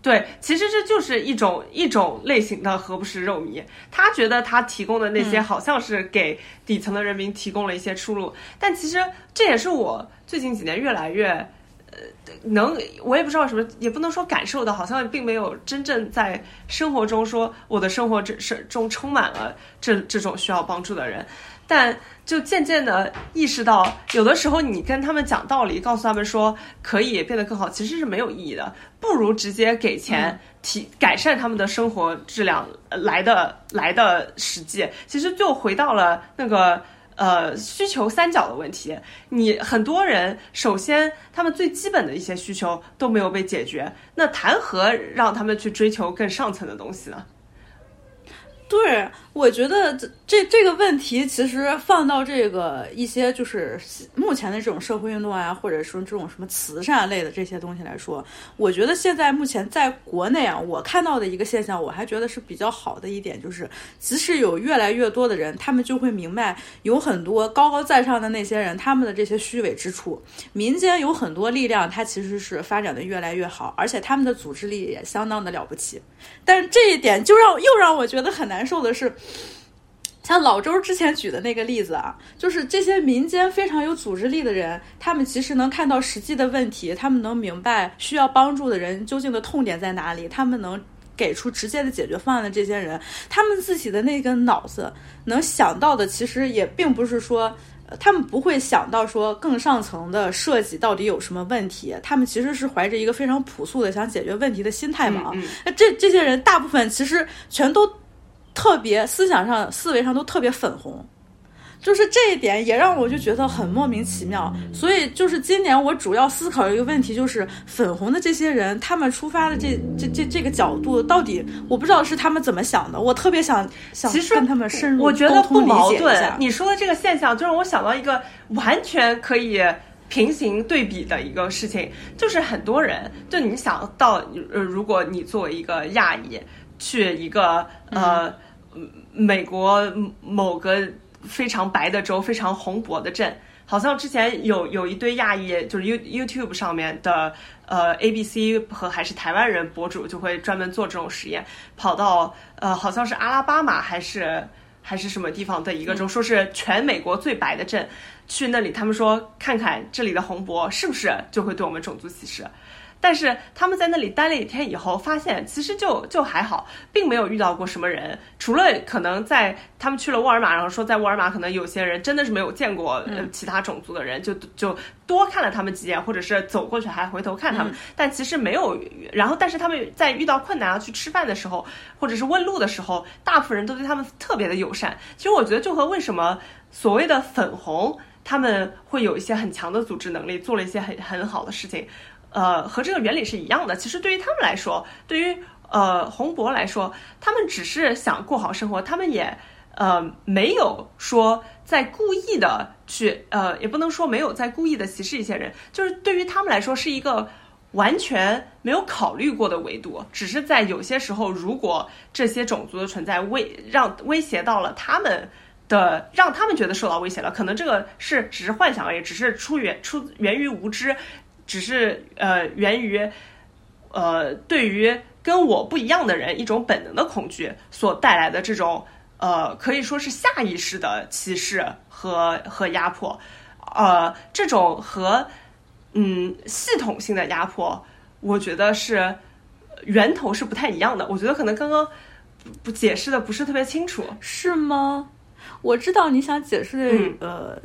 对，其实这就是一种一种类型的何不食肉糜。他觉得他提供的那些好像是给底层的人民提供了一些出路，但其实这也是我最近几年越来越呃。能，我也不知道什么，也不能说感受到，好像并没有真正在生活中说我的生活这是中充满了这这种需要帮助的人，但就渐渐的意识到，有的时候你跟他们讲道理，告诉他们说可以变得更好，其实是没有意义的，不如直接给钱提改善他们的生活质量来的来的实际。其实就回到了那个。呃，需求三角的问题，你很多人首先他们最基本的一些需求都没有被解决，那谈何让他们去追求更上层的东西呢？对，我觉得这这个问题其实放到这个一些就是目前的这种社会运动啊，或者说这种什么慈善类的这些东西来说，我觉得现在目前在国内啊，我看到的一个现象，我还觉得是比较好的一点，就是即使有越来越多的人，他们就会明白有很多高高在上的那些人他们的这些虚伪之处，民间有很多力量，它其实是发展的越来越好，而且他们的组织力也相当的了不起。但这一点就让又让我觉得很。难受的是，像老周之前举的那个例子啊，就是这些民间非常有组织力的人，他们其实能看到实际的问题，他们能明白需要帮助的人究竟的痛点在哪里，他们能给出直接的解决方案的这些人，他们自己的那个脑子能想到的，其实也并不是说。他们不会想到说更上层的设计到底有什么问题，他们其实是怀着一个非常朴素的想解决问题的心态嘛。那这这些人大部分其实全都。特别思想上、思维上都特别粉红，就是这一点也让我就觉得很莫名其妙。所以就是今年我主要思考一个问题，就是粉红的这些人，他们出发的这这这这个角度，到底我不知道是他们怎么想的。我特别想想跟他们深入我觉得不矛盾。你说的这个现象，就让我想到一个完全可以平行对比的一个事情，就是很多人，就你想到，呃，如果你作为一个亚裔去一个呃。美国某个非常白的州，非常红博的镇，好像之前有有一堆亚裔，就是 You YouTube 上面的呃 ABC 和还是台湾人博主就会专门做这种实验，跑到呃好像是阿拉巴马还是还是什么地方的一个州，说是全美国最白的镇，去那里他们说看看这里的红博是不是就会对我们种族歧视。但是他们在那里待了一天以后，发现其实就就还好，并没有遇到过什么人，除了可能在他们去了沃尔玛，然后说在沃尔玛可能有些人真的是没有见过其他种族的人，就就多看了他们几眼，或者是走过去还回头看他们，但其实没有。然后，但是他们在遇到困难要去吃饭的时候，或者是问路的时候，大部分人都对他们特别的友善。其实我觉得就和为什么所谓的粉红他们会有一些很强的组织能力，做了一些很很好的事情。呃，和这个原理是一样的。其实对于他们来说，对于呃洪博来说，他们只是想过好生活，他们也呃没有说在故意的去呃，也不能说没有在故意的歧视一些人。就是对于他们来说，是一个完全没有考虑过的维度。只是在有些时候，如果这些种族的存在威让威胁到了他们的，让他们觉得受到威胁了，可能这个是只是幻想而已，只是出源出源于无知。只是呃，源于呃，对于跟我不一样的人一种本能的恐惧所带来的这种呃，可以说是下意识的歧视和和压迫，呃，这种和嗯系统性的压迫，我觉得是源头是不太一样的。我觉得可能刚刚不解释的不是特别清楚，是吗？我知道你想解释的呃。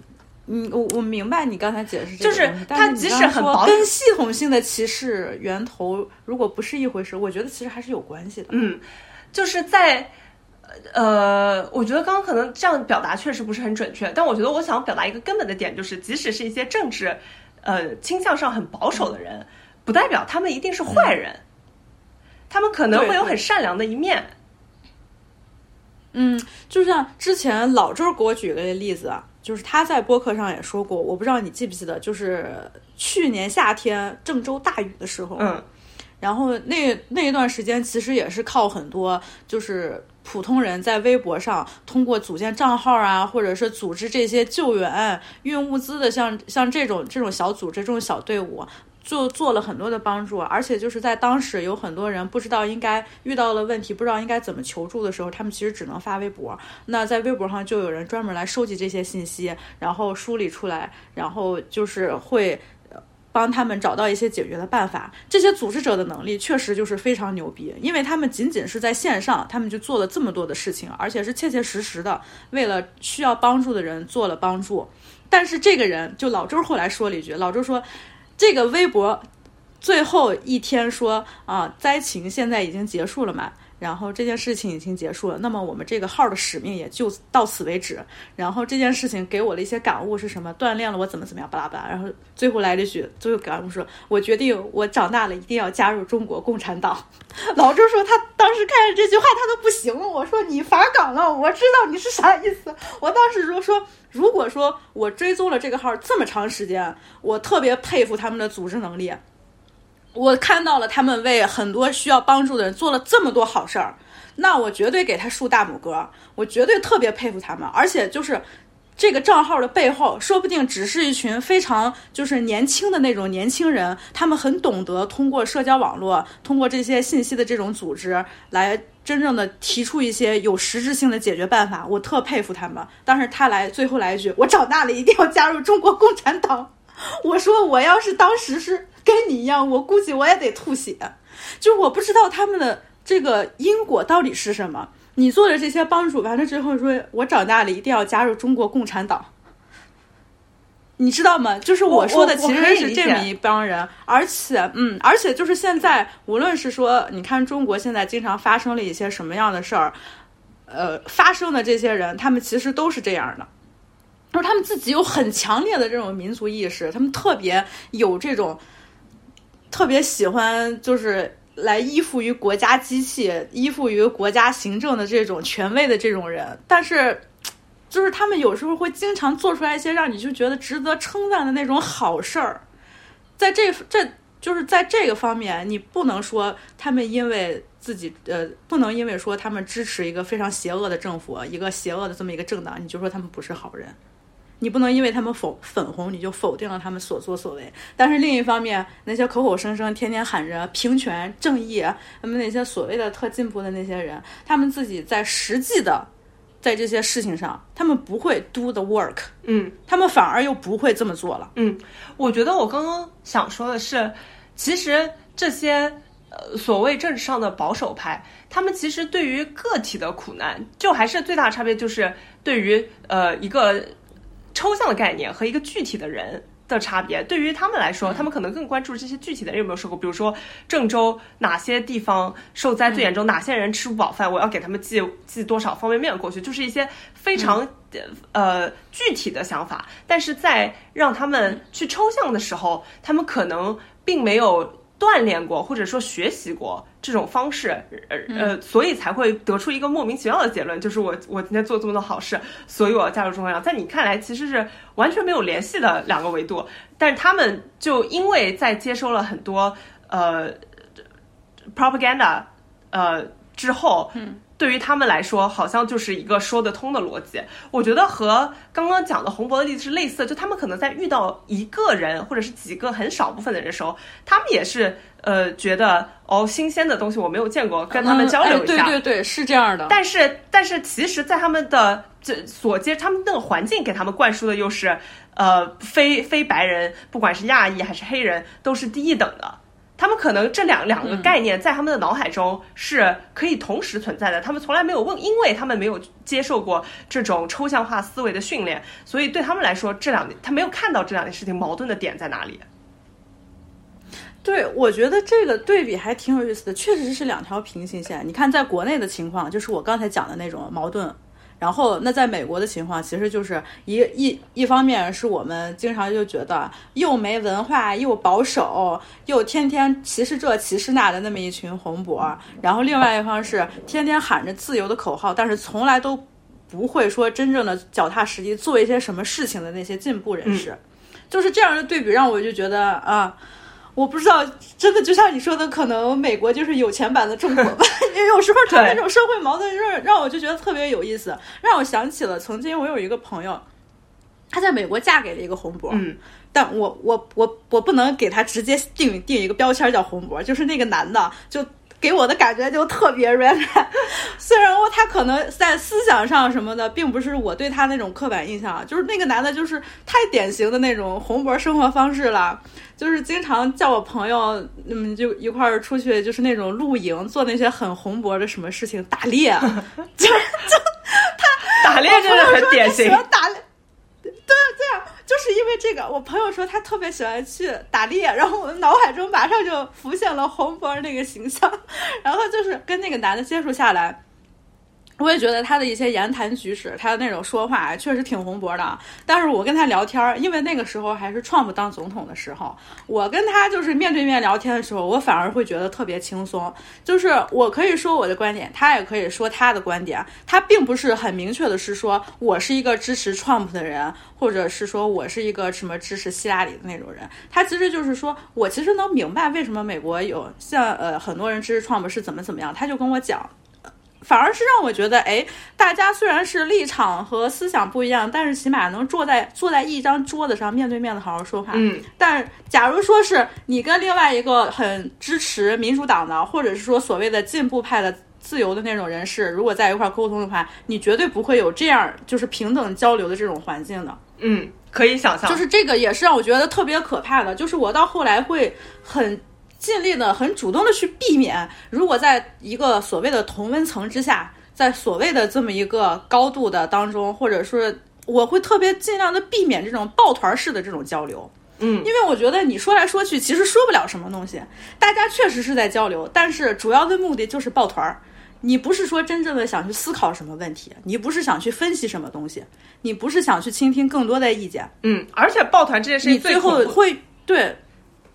嗯，我我明白你刚才解释，就是它即使很薄，跟系统性的歧视源头如果不是一回事，我觉得其实还是有关系的。嗯，就是在呃，我觉得刚刚可能这样表达确实不是很准确，但我觉得我想表达一个根本的点，就是即使是一些政治呃倾向上很保守的人，不代表他们一定是坏人，他们可能会有很善良的一面。嗯，就像之前老周给我举个例子。就是他在播客上也说过，我不知道你记不记得，就是去年夏天郑州大雨的时候，嗯，然后那那一段时间其实也是靠很多就是普通人在微博上通过组建账号啊，或者是组织这些救援运物资的，像像这种这种小组织这种小队伍。就做了很多的帮助，而且就是在当时有很多人不知道应该遇到了问题，不知道应该怎么求助的时候，他们其实只能发微博。那在微博上就有人专门来收集这些信息，然后梳理出来，然后就是会帮他们找到一些解决的办法。这些组织者的能力确实就是非常牛逼，因为他们仅仅是在线上，他们就做了这么多的事情，而且是切切实实的为了需要帮助的人做了帮助。但是这个人就老周后来说了一句，老周说，这个微博最后一天说啊，灾情现在已经结束了嘛。然后这件事情已经结束了，那么我们这个号的使命也就到此为止。然后这件事情给我的一些感悟是什么？锻炼了我怎么怎么样，巴拉巴拉。然后最后来了一句，最后感悟说：“我决定，我长大了一定要加入中国共产党。”老周说他当时看着这句话他都不行了。我说你伐岗了，我知道你是啥意思。我当时就说，如果说我追踪了这个号这么长时间，我特别佩服他们的组织能力。我看到了他们为很多需要帮助的人做了这么多好事儿，那我绝对给他竖大拇哥，我绝对特别佩服他们。而且就是这个账号的背后，说不定只是一群非常就是年轻的那种年轻人，他们很懂得通过社交网络，通过这些信息的这种组织，来真正的提出一些有实质性的解决办法。我特佩服他们。但是他来最后来一句：“我长大了一定要加入中国共产党。”我说我要是当时是。跟你一样，我估计我也得吐血。就我不知道他们的这个因果到底是什么。你做的这些帮助完了之后，说我长大了一定要加入中国共产党，你知道吗？就是我说的其实是这么一帮人。而且，嗯，而且就是现在，无论是说，你看中国现在经常发生了一些什么样的事儿，呃，发生的这些人，他们其实都是这样的，就是他们自己有很强烈的这种民族意识，他们特别有这种。特别喜欢就是来依附于国家机器、依附于国家行政的这种权威的这种人，但是，就是他们有时候会经常做出来一些让你就觉得值得称赞的那种好事儿，在这这就是在这个方面，你不能说他们因为自己呃，不能因为说他们支持一个非常邪恶的政府、一个邪恶的这么一个政党，你就说他们不是好人。你不能因为他们否粉红，你就否定了他们所作所为。但是另一方面，那些口口声声天天喊着平权正义，他们那些所谓的特进步的那些人，他们自己在实际的在这些事情上，他们不会 do the work，嗯，他们反而又不会这么做了。嗯，我觉得我刚刚想说的是，其实这些呃所谓政治上的保守派，他们其实对于个体的苦难，就还是最大差别就是对于呃一个。抽象的概念和一个具体的人的差别，对于他们来说，他们可能更关注这些具体的人有没有受过，比如说郑州哪些地方受灾最严重，哪些人吃不饱饭，我要给他们寄寄多少方便面过去，就是一些非常呃具体的想法。但是在让他们去抽象的时候，他们可能并没有。锻炼过或者说学习过这种方式，呃呃，所以才会得出一个莫名其妙的结论，就是我我今天做这么多好事，所以我要加入中央。在你看来，其实是完全没有联系的两个维度，但是他们就因为在接收了很多呃 propaganda 呃之后，嗯。对于他们来说，好像就是一个说得通的逻辑。我觉得和刚刚讲的洪博的例子是类似，就他们可能在遇到一个人或者是几个很少部分的人的时候，他们也是呃觉得哦新鲜的东西我没有见过，跟他们交流一下。对对对，是这样的。但是但是其实，在他们的这所接他们那个环境给他们灌输的又是呃非非白人，不管是亚裔还是黑人，都是低一等的。他们可能这两两个概念在他们的脑海中是可以同时存在的，他们从来没有问，因为他们没有接受过这种抽象化思维的训练，所以对他们来说，这两他没有看到这两件事情矛盾的点在哪里。对，我觉得这个对比还挺有意思的，确实是两条平行线。你看，在国内的情况，就是我刚才讲的那种矛盾。然后，那在美国的情况，其实就是一一一方面是我们经常就觉得又没文化又保守又天天歧视这歧视那的那么一群红脖，然后另外一方是天天喊着自由的口号，但是从来都不会说真正的脚踏实地做一些什么事情的那些进步人士，就是这样的对比，让我就觉得啊。我不知道，真的就像你说的，可能美国就是有钱版的中国吧。有时候他那种社会矛盾让让我就觉得特别有意思，让我想起了曾经我有一个朋友，她在美国嫁给了一个红脖，嗯，但我我我我不能给他直接定定一个标签叫红脖，就是那个男的就给我的感觉就特别 r a n 虽然我他可能在思想上什么的，并不是我对他那种刻板印象，就是那个男的，就是太典型的那种红脖生活方式了，就是经常叫我朋友，嗯，就一块儿出去，就是那种露营，做那些很红脖的什么事情，打猎，就就他打猎真的很典型，打猎。对，对啊就是因为这个，我朋友说他特别喜欢去打猎，然后我的脑海中马上就浮现了红脖那个形象，然后就是跟那个男的接触下来。我也觉得他的一些言谈举止，他的那种说话确实挺红脖的。但是我跟他聊天，因为那个时候还是创不当总统的时候，我跟他就是面对面聊天的时候，我反而会觉得特别轻松。就是我可以说我的观点，他也可以说他的观点。他并不是很明确的是说我是一个支持 Trump 的人，或者是说我是一个什么支持希拉里的那种人。他其实就是说我其实能明白为什么美国有像呃很多人支持 Trump 是怎么怎么样。他就跟我讲。反而是让我觉得，哎，大家虽然是立场和思想不一样，但是起码能坐在坐在一张桌子上面对面的好好说话。嗯，但假如说是你跟另外一个很支持民主党的，或者是说所谓的进步派的自由的那种人士，如果在一块沟通的话，你绝对不会有这样就是平等交流的这种环境的。嗯，可以想象，就是这个也是让我觉得特别可怕的，就是我到后来会很。尽力的很主动的去避免，如果在一个所谓的同温层之下，在所谓的这么一个高度的当中，或者说我会特别尽量的避免这种抱团式的这种交流，嗯，因为我觉得你说来说去其实说不了什么东西，大家确实是在交流，但是主要的目的就是抱团儿，你不是说真正的想去思考什么问题，你不是想去分析什么东西，你不是想去倾听更多的意见，嗯，而且抱团这件事情最后会对。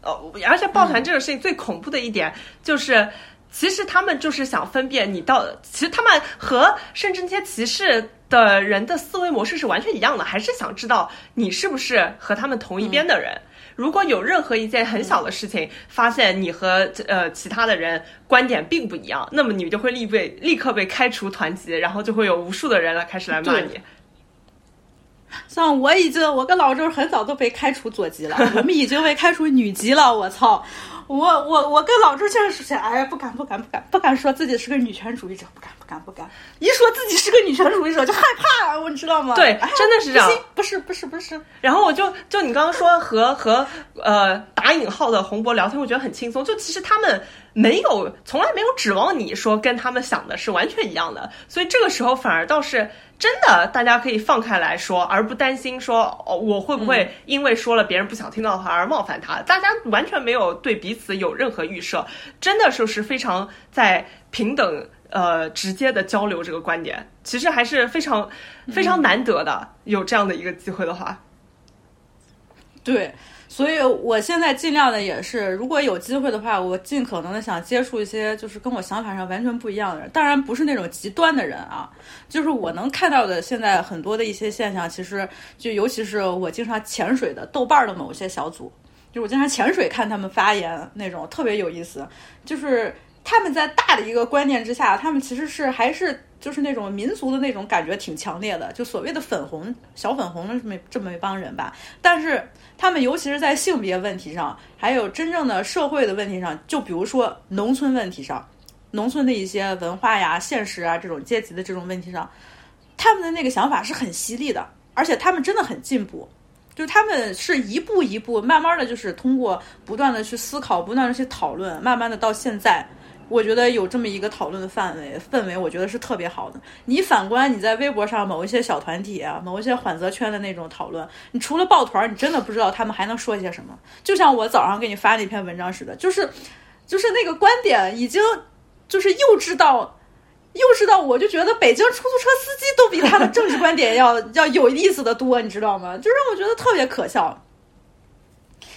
呃，而且抱团这种事情最恐怖的一点就是，其实他们就是想分辨你到，其实他们和甚至那些歧视的人的思维模式是完全一样的，还是想知道你是不是和他们同一边的人。如果有任何一件很小的事情，发现你和呃其他的人观点并不一样，那么你就会立被立刻被开除团籍，然后就会有无数的人来开始来骂你。像我已经，我跟老周很早都被开除左籍了，我们已经被开除女籍了。我操！我我我跟老周确实是，哎呀，不敢不敢不敢不敢说自己是个女权主义者，不敢不敢不敢。一说自己是个女权主义者就害怕，我你知道吗？对，真的是这样。不是不是不是。然后我就就你刚刚说和和呃打引号的洪博聊天，我觉得很轻松。就其实他们没有从来没有指望你说跟他们想的是完全一样的，所以这个时候反而倒是。真的，大家可以放开来说，而不担心说哦，我会不会因为说了别人不想听到的话而冒犯他？大家完全没有对彼此有任何预设，真的就是非常在平等呃直接的交流这个观点，其实还是非常非常难得的。有这样的一个机会的话，对。所以，我现在尽量的也是，如果有机会的话，我尽可能的想接触一些就是跟我想法上完全不一样的人。当然，不是那种极端的人啊，就是我能看到的现在很多的一些现象，其实就尤其是我经常潜水的豆瓣的某些小组，就我经常潜水看他们发言那种特别有意思，就是他们在大的一个观念之下，他们其实是还是。就是那种民族的那种感觉挺强烈的，就所谓的粉红小粉红的这么这么一帮人吧。但是他们尤其是在性别问题上，还有真正的社会的问题上，就比如说农村问题上，农村的一些文化呀、现实啊这种阶级的这种问题上，他们的那个想法是很犀利的，而且他们真的很进步。就他们是一步一步慢慢的就是通过不断的去思考、不断的去讨论，慢慢的到现在。我觉得有这么一个讨论的范围氛围，我觉得是特别好的。你反观你在微博上某一些小团体啊，某一些缓则圈的那种讨论，你除了抱团，你真的不知道他们还能说些什么。就像我早上给你发那篇文章似的，就是，就是那个观点已经就是幼稚到幼稚到，我就觉得北京出租车司机都比他的政治观点要 要有意思的多，你知道吗？就让我觉得特别可笑。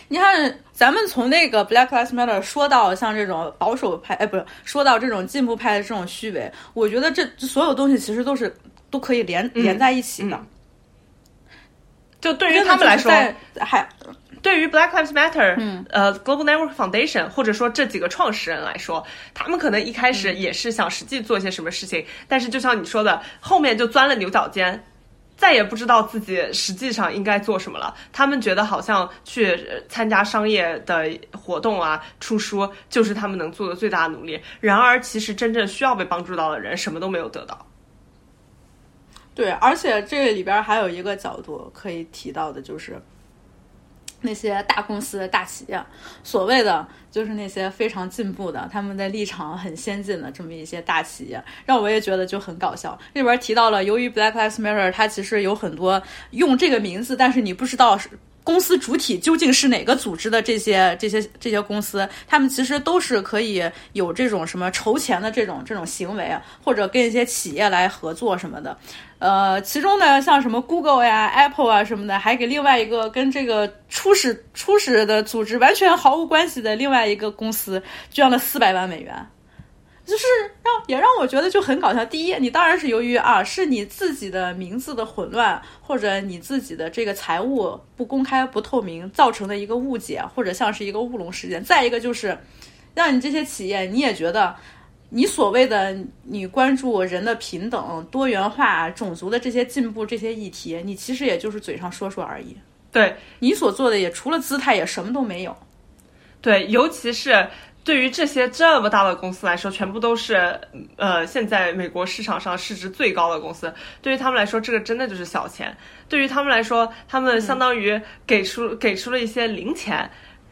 你看，咱们从那个 Black Lives Matter 说到像这种保守派，哎，不是说到这种进步派的这种虚伪，我觉得这所有东西其实都是都可以连连在一起的。就对于他们来说，还对于 Black Lives Matter，呃，Global Network Foundation，或者说这几个创始人来说，他们可能一开始也是想实际做些什么事情，但是就像你说的，后面就钻了牛角尖。再也不知道自己实际上应该做什么了。他们觉得好像去参加商业的活动啊、出书，就是他们能做的最大的努力。然而，其实真正需要被帮助到的人，什么都没有得到。对，而且这里边还有一个角度可以提到的，就是那些大公司、大企业，所谓的就是那些非常进步的、他们的立场很先进的这么一些大企业，让我也觉得就很搞笑。里边提到了，由于 Black Lives Matter，它其实有很多用这个名字，但是你不知道是。公司主体究竟是哪个组织的？这些这些这些公司，他们其实都是可以有这种什么筹钱的这种这种行为，或者跟一些企业来合作什么的。呃，其中呢，像什么 Google 呀、Apple 啊什么的，还给另外一个跟这个初始初始的组织完全毫无关系的另外一个公司捐了四百万美元。就是让也让我觉得就很搞笑。第一，你当然是由于啊，是你自己的名字的混乱，或者你自己的这个财务不公开、不透明造成的一个误解，或者像是一个乌龙事件。再一个就是，让你这些企业你也觉得，你所谓的你关注人的平等、多元化、种族的这些进步这些议题，你其实也就是嘴上说说而已。对你所做的也除了姿态，也什么都没有。对，尤其是。对于这些这么大的公司来说，全部都是呃，现在美国市场上市值最高的公司。对于他们来说，这个真的就是小钱。对于他们来说，他们相当于给出给出了一些零钱，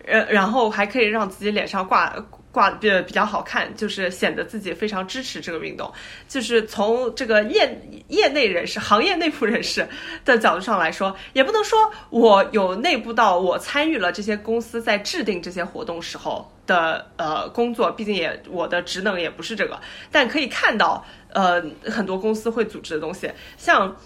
呃，然后还可以让自己脸上挂。挂比比较好看，就是显得自己非常支持这个运动。就是从这个业业内人士、行业内部人士的角度上来说，也不能说我有内部到我参与了这些公司在制定这些活动时候的呃工作，毕竟也我的职能也不是这个。但可以看到，呃，很多公司会组织的东西，像。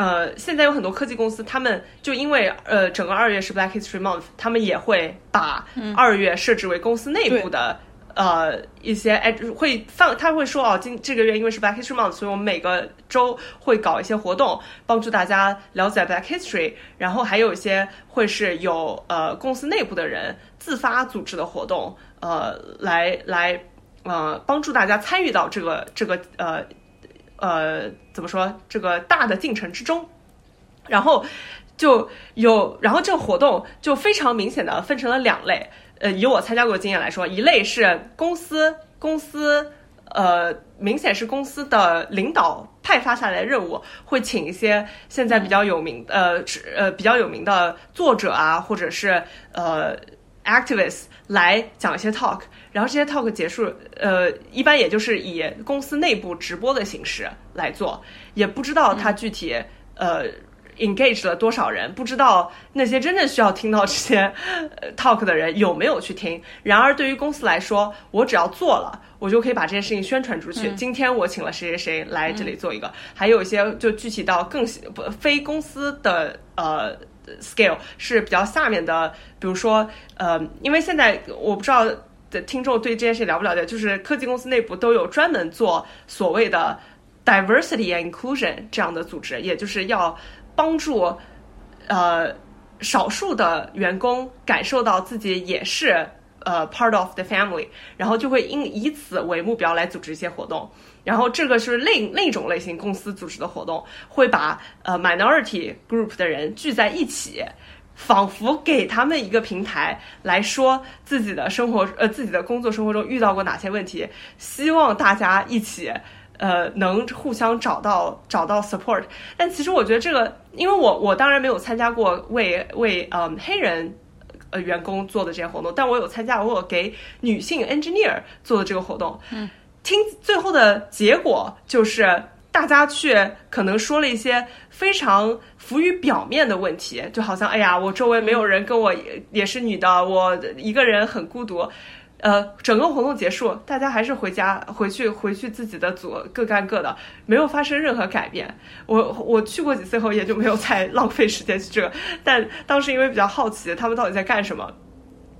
呃，现在有很多科技公司，他们就因为呃，整个二月是 Black History Month，他们也会把二月设置为公司内部的呃一些哎，会放他会说哦，今这个月因为是 Black History Month，所以我们每个周会搞一些活动，帮助大家了解 Black History。然后还有一些会是有呃公司内部的人自发组织的活动，呃，来来呃帮助大家参与到这个这个呃。呃，怎么说这个大的进程之中，然后就有，然后这个活动就非常明显的分成了两类。呃，以我参加过的经验来说，一类是公司公司，呃，明显是公司的领导派发下来的任务，会请一些现在比较有名呃呃比较有名的作者啊，或者是呃 activists 来讲一些 talk。然后这些 talk 结束，呃，一般也就是以公司内部直播的形式来做，也不知道他具体呃 engage 了多少人，不知道那些真正需要听到这些 talk 的人有没有去听。然而对于公司来说，我只要做了，我就可以把这件事情宣传出去。今天我请了谁谁谁来这里做一个，还有一些就具体到更不非公司的呃 scale 是比较下面的，比如说呃，因为现在我不知道。的听众对这件事了不了解？就是科技公司内部都有专门做所谓的 diversity and inclusion 这样的组织，也就是要帮助呃少数的员工感受到自己也是呃 part of the family，然后就会因以此为目标来组织一些活动。然后这个是另另一种类型公司组织的活动，会把呃 minority group 的人聚在一起。仿佛给他们一个平台来说自己的生活，呃，自己的工作生活中遇到过哪些问题，希望大家一起，呃，能互相找到找到 support。但其实我觉得这个，因为我我当然没有参加过为为嗯黑人呃员工做的这些活动，但我有参加过给女性 engineer 做的这个活动。嗯，听最后的结果就是。大家去可能说了一些非常浮于表面的问题，就好像哎呀，我周围没有人跟我也是女的，我一个人很孤独。呃，整个活动结束，大家还是回家回去回去自己的组各干各的，没有发生任何改变。我我去过几次后，也就没有再 浪费时间去这个。但当时因为比较好奇，他们到底在干什么。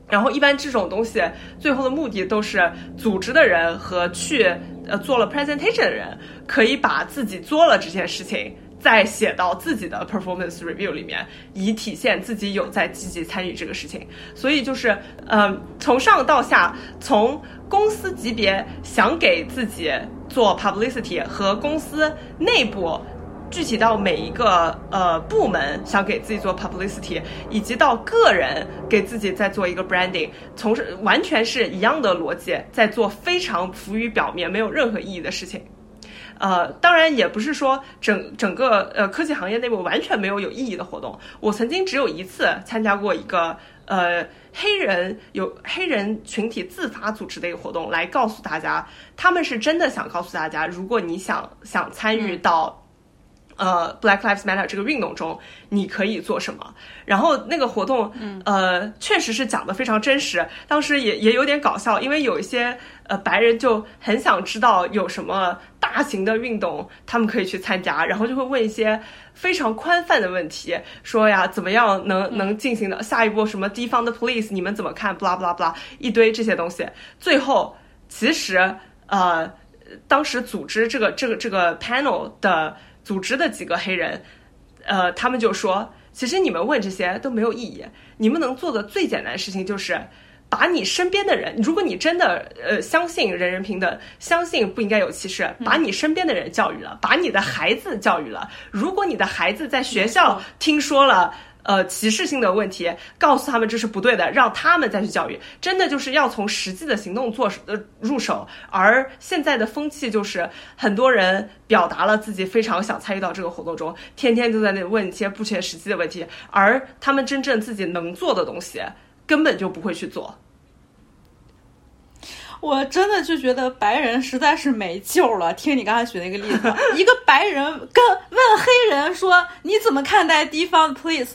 然后一般这种东西最后的目的都是组织的人和去呃做了 presentation 的人可以把自己做了这件事情再写到自己的 performance review 里面，以体现自己有在积极参与这个事情。所以就是嗯从上到下，从公司级别想给自己做 publicity 和公司内部具体到每一个呃部门想给自己做 publicity，以及到个人给自己在做一个 branding，从事完全是一样的逻辑，在做非常浮于表面、没有任何意义的事情。呃，当然也不是说整整个呃科技行业内部完全没有有意义的活动。我曾经只有一次参加过一个呃黑人有黑人群体自发组织的一个活动，来告诉大家，他们是真的想告诉大家，如果你想想参与到。呃，Black Lives Matter 这个运动中，你可以做什么？然后那个活动，呃，确实是讲的非常真实。当时也也有点搞笑，因为有一些呃白人就很想知道有什么大型的运动他们可以去参加，然后就会问一些非常宽泛的问题，说呀，怎么样能能进行的下一步什么地方的 police 你们怎么看？blah blah blah 一堆这些东西。最后，其实呃，当时组织这个这个这个 panel 的。组织的几个黑人，呃，他们就说，其实你们问这些都没有意义。你们能做的最简单的事情就是，把你身边的人，如果你真的呃相信人人平等，相信不应该有歧视，把你身边的人教育了，把你的孩子教育了。如果你的孩子在学校听说了。呃，歧视性的问题，告诉他们这是不对的，让他们再去教育，真的就是要从实际的行动做呃入手。而现在的风气就是，很多人表达了自己非常想参与到这个活动中，天天就在那问一些不切实际的问题，而他们真正自己能做的东西，根本就不会去做。我真的就觉得白人实在是没救了。听你刚才举那个例子，一个白人跟问黑人说：“你怎么看待地方的 police？”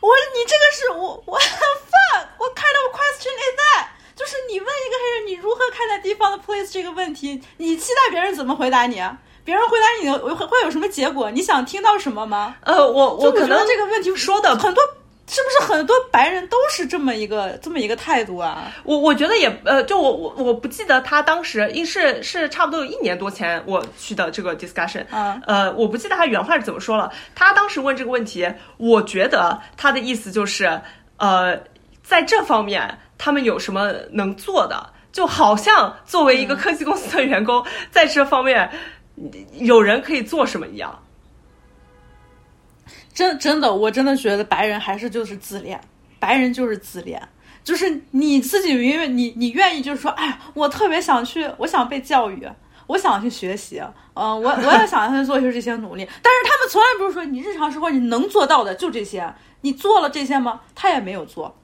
我你这个是我我 fuck 我 kind of question is that 就是你问一个黑人你如何看待地方的 police 这个问题，你期待别人怎么回答你？别人回答你会会有什么结果？你想听到什么吗？呃，我我可能这个问题说的很多。是不是很多白人都是这么一个这么一个态度啊？我我觉得也呃，就我我我不记得他当时，一是是差不多有一年多前我去的这个 discussion，呃，我不记得他原话是怎么说了。他当时问这个问题，我觉得他的意思就是，呃，在这方面他们有什么能做的？就好像作为一个科技公司的员工，在这方面有人可以做什么一样。真真的，我真的觉得白人还是就是自恋，白人就是自恋，就是你自己因为你你愿意就是说，哎，我特别想去，我想被教育，我想去学习，嗯，我我也想去做出这些努力，但是他们从来不是说你日常生活你能做到的就这些，你做了这些吗？他也没有做，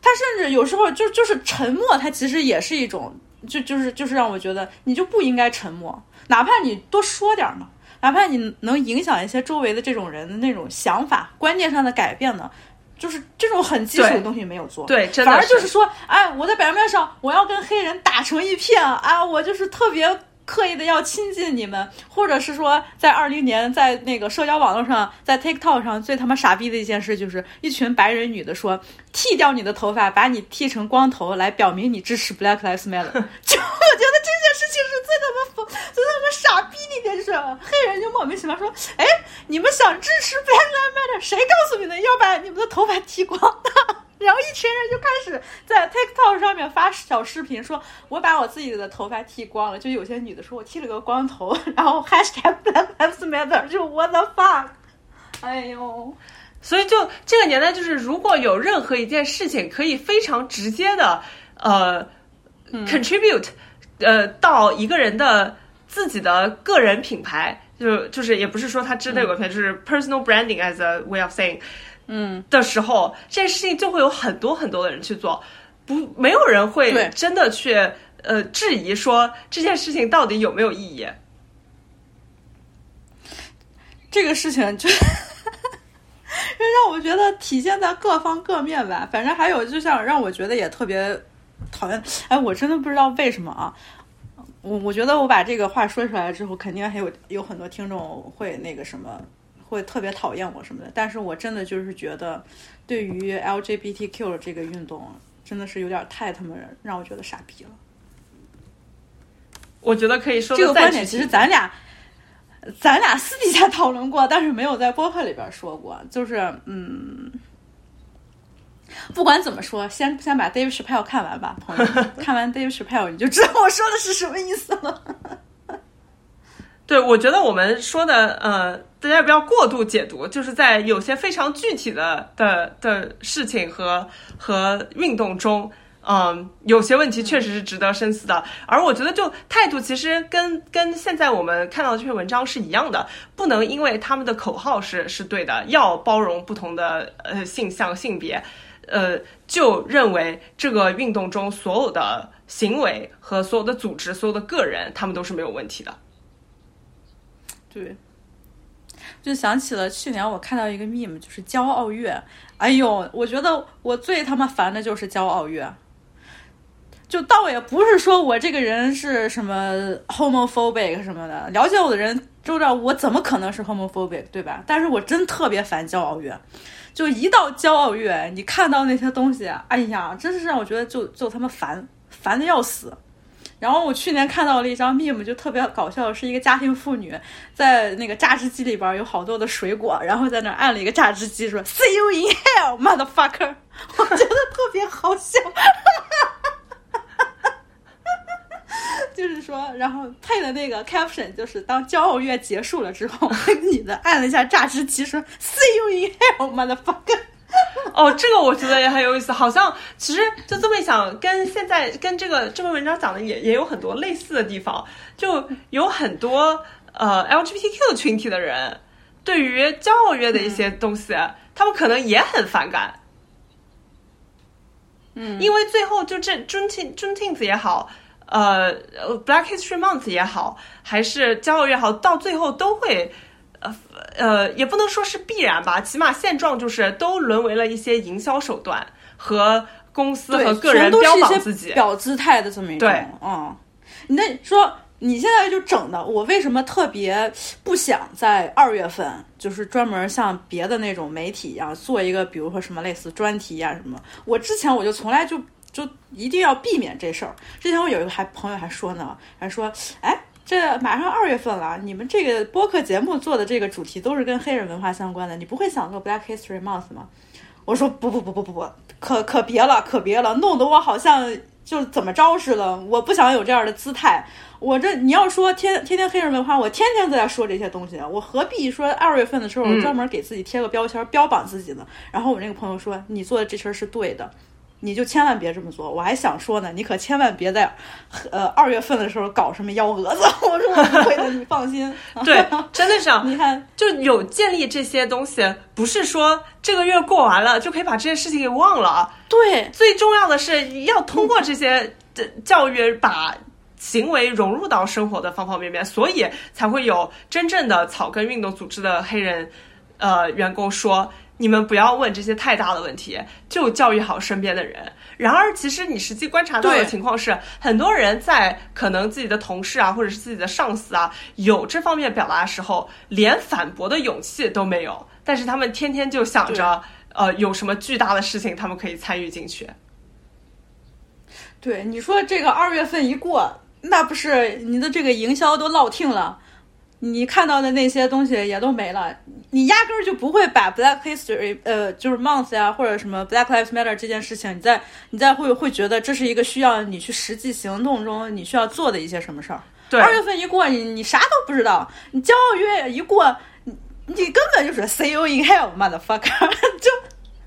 他甚至有时候就就是沉默，他其实也是一种，就就是就是让我觉得你就不应该沉默，哪怕你多说点嘛。哪怕你能影响一些周围的这种人的那种想法、观念上的改变呢，就是这种很基础的东西没有做，对，反而就是说，哎，我在表面上我要跟黑人打成一片啊，我就是特别。刻意的要亲近你们，或者是说，在二零年，在那个社交网络上，在 TikTok 上最他妈傻逼的一件事，就是一群白人女的说，剃掉你的头发，把你剃成光头，来表明你支持 Black Lives Matter。就我觉得这件事情是最他妈最他妈傻逼的一件事，黑人就莫名其妙说，哎，你们想支持 Black Lives Matter，谁告诉你的要把你们的头发剃光的？然后一群人就开始在 TikTok 上面发小视频，说我把我自己的头发剃光了。就有些女的说我剃了个光头，然后 Hashtag Black Lives Matter，就 What the fuck？哎呦，所以就这个年代，就是如果有任何一件事情可以非常直接的呃 contribute 呃到一个人的自己的个人品牌，就就是也不是说他真的有个品牌，就是 personal branding as a way of saying。嗯，的时候，这件事情就会有很多很多的人去做，不，没有人会真的去呃质疑说这件事情到底有没有意义。这个事情就 让我觉得体现在各方各面吧。反正还有，就像让我觉得也特别讨厌。哎，我真的不知道为什么啊。我我觉得我把这个话说出来之后，肯定还有有很多听众会那个什么。会特别讨厌我什么的，但是我真的就是觉得，对于 LGBTQ 的这个运动，真的是有点太他妈让我觉得傻逼了。我觉得可以说这个观点，其实咱俩咱俩私底下讨论过，但是没有在播客里边说过。就是嗯，不管怎么说，先先把 Dave Chappelle 看完吧，朋友。看完 Dave Chappelle，你就知道我说的是什么意思了。对，我觉得我们说的，呃，大家不要过度解读，就是在有些非常具体的的的事情和和运动中，嗯，有些问题确实是值得深思的。而我觉得，就态度其实跟跟现在我们看到的这篇文章是一样的，不能因为他们的口号是是对的，要包容不同的呃性向性别，呃，就认为这个运动中所有的行为和所有的组织、所有的个人，他们都是没有问题的。对，就想起了去年我看到一个 meme，就是骄傲月。哎呦，我觉得我最他妈烦的就是骄傲月。就倒也不是说我这个人是什么 homophobic 什么的，了解我的人知道我怎么可能是 homophobic，对吧？但是我真特别烦骄傲月。就一到骄傲月，你看到那些东西，哎呀，真是让我觉得就就他妈烦，烦的要死。然后我去年看到了一张 meme，就特别搞笑，是一个家庭妇女在那个榨汁机里边有好多的水果，然后在那按了一个榨汁机，说 “See you in hell, motherfucker”，我觉得特别好笑，哈哈哈就是说，然后配的那个 caption 就是当骄傲月结束了之后，那个女的按了一下榨汁机，说 “See you in hell, motherfucker”。哦，这个我觉得也很有意思，好像其实就这么一想，跟现在跟这个这篇文章讲的也也有很多类似的地方，就有很多呃 LGBTQ 群体的人对于骄傲月的一些东西，他们可能也很反感。嗯，因为最后就这 Juneteenth Juneteenth 也好，呃，Black History Month 也好，还是骄傲月好，到最后都会。呃呃，也不能说是必然吧，起码现状就是都沦为了一些营销手段和公司和个人标榜自己、表姿态的这么一种。对，嗯，那说你现在就整的，我为什么特别不想在二月份，就是专门像别的那种媒体一样做一个，比如说什么类似专题呀什么？我之前我就从来就就一定要避免这事儿。之前我有一个还朋友还说呢，还说，哎。这马上二月份了，你们这个播客节目做的这个主题都是跟黑人文化相关的，你不会想做 Black History Month 吗？我说不不不不不不，可可别了，可别了，弄得我好像就怎么着似的。我不想有这样的姿态。我这你要说天天天黑人文化，我天天都在说这些东西，我何必说二月份的时候我专门给自己贴个标签标榜自己呢？然后我那个朋友说，你做的这事儿是对的。你就千万别这么做，我还想说呢，你可千万别在，呃二月份的时候搞什么幺蛾子。我说我不会的，你放心。对，真的是，你看，就有建立这些东西，不是说这个月过完了就可以把这件事情给忘了。对，最重要的是要通过这些教育，把行为融入到生活的方方面面，所以才会有真正的草根运动组织的黑人，呃员工说。你们不要问这些太大的问题，就教育好身边的人。然而，其实你实际观察到的情况是，很多人在可能自己的同事啊，或者是自己的上司啊，有这方面表达的时候，连反驳的勇气都没有。但是他们天天就想着，呃，有什么巨大的事情，他们可以参与进去。对，你说这个二月份一过，那不是你的这个营销都落听了。你看到的那些东西也都没了，你压根儿就不会把 Black History 呃就是 Month 呀或者什么 Black Lives Matter 这件事情，你在你在会会觉得这是一个需要你去实际行动中你需要做的一些什么事儿。对，二月份一过，你你啥都不知道，你骄傲月一过，你你根本就是 See you in hell, motherfucker！就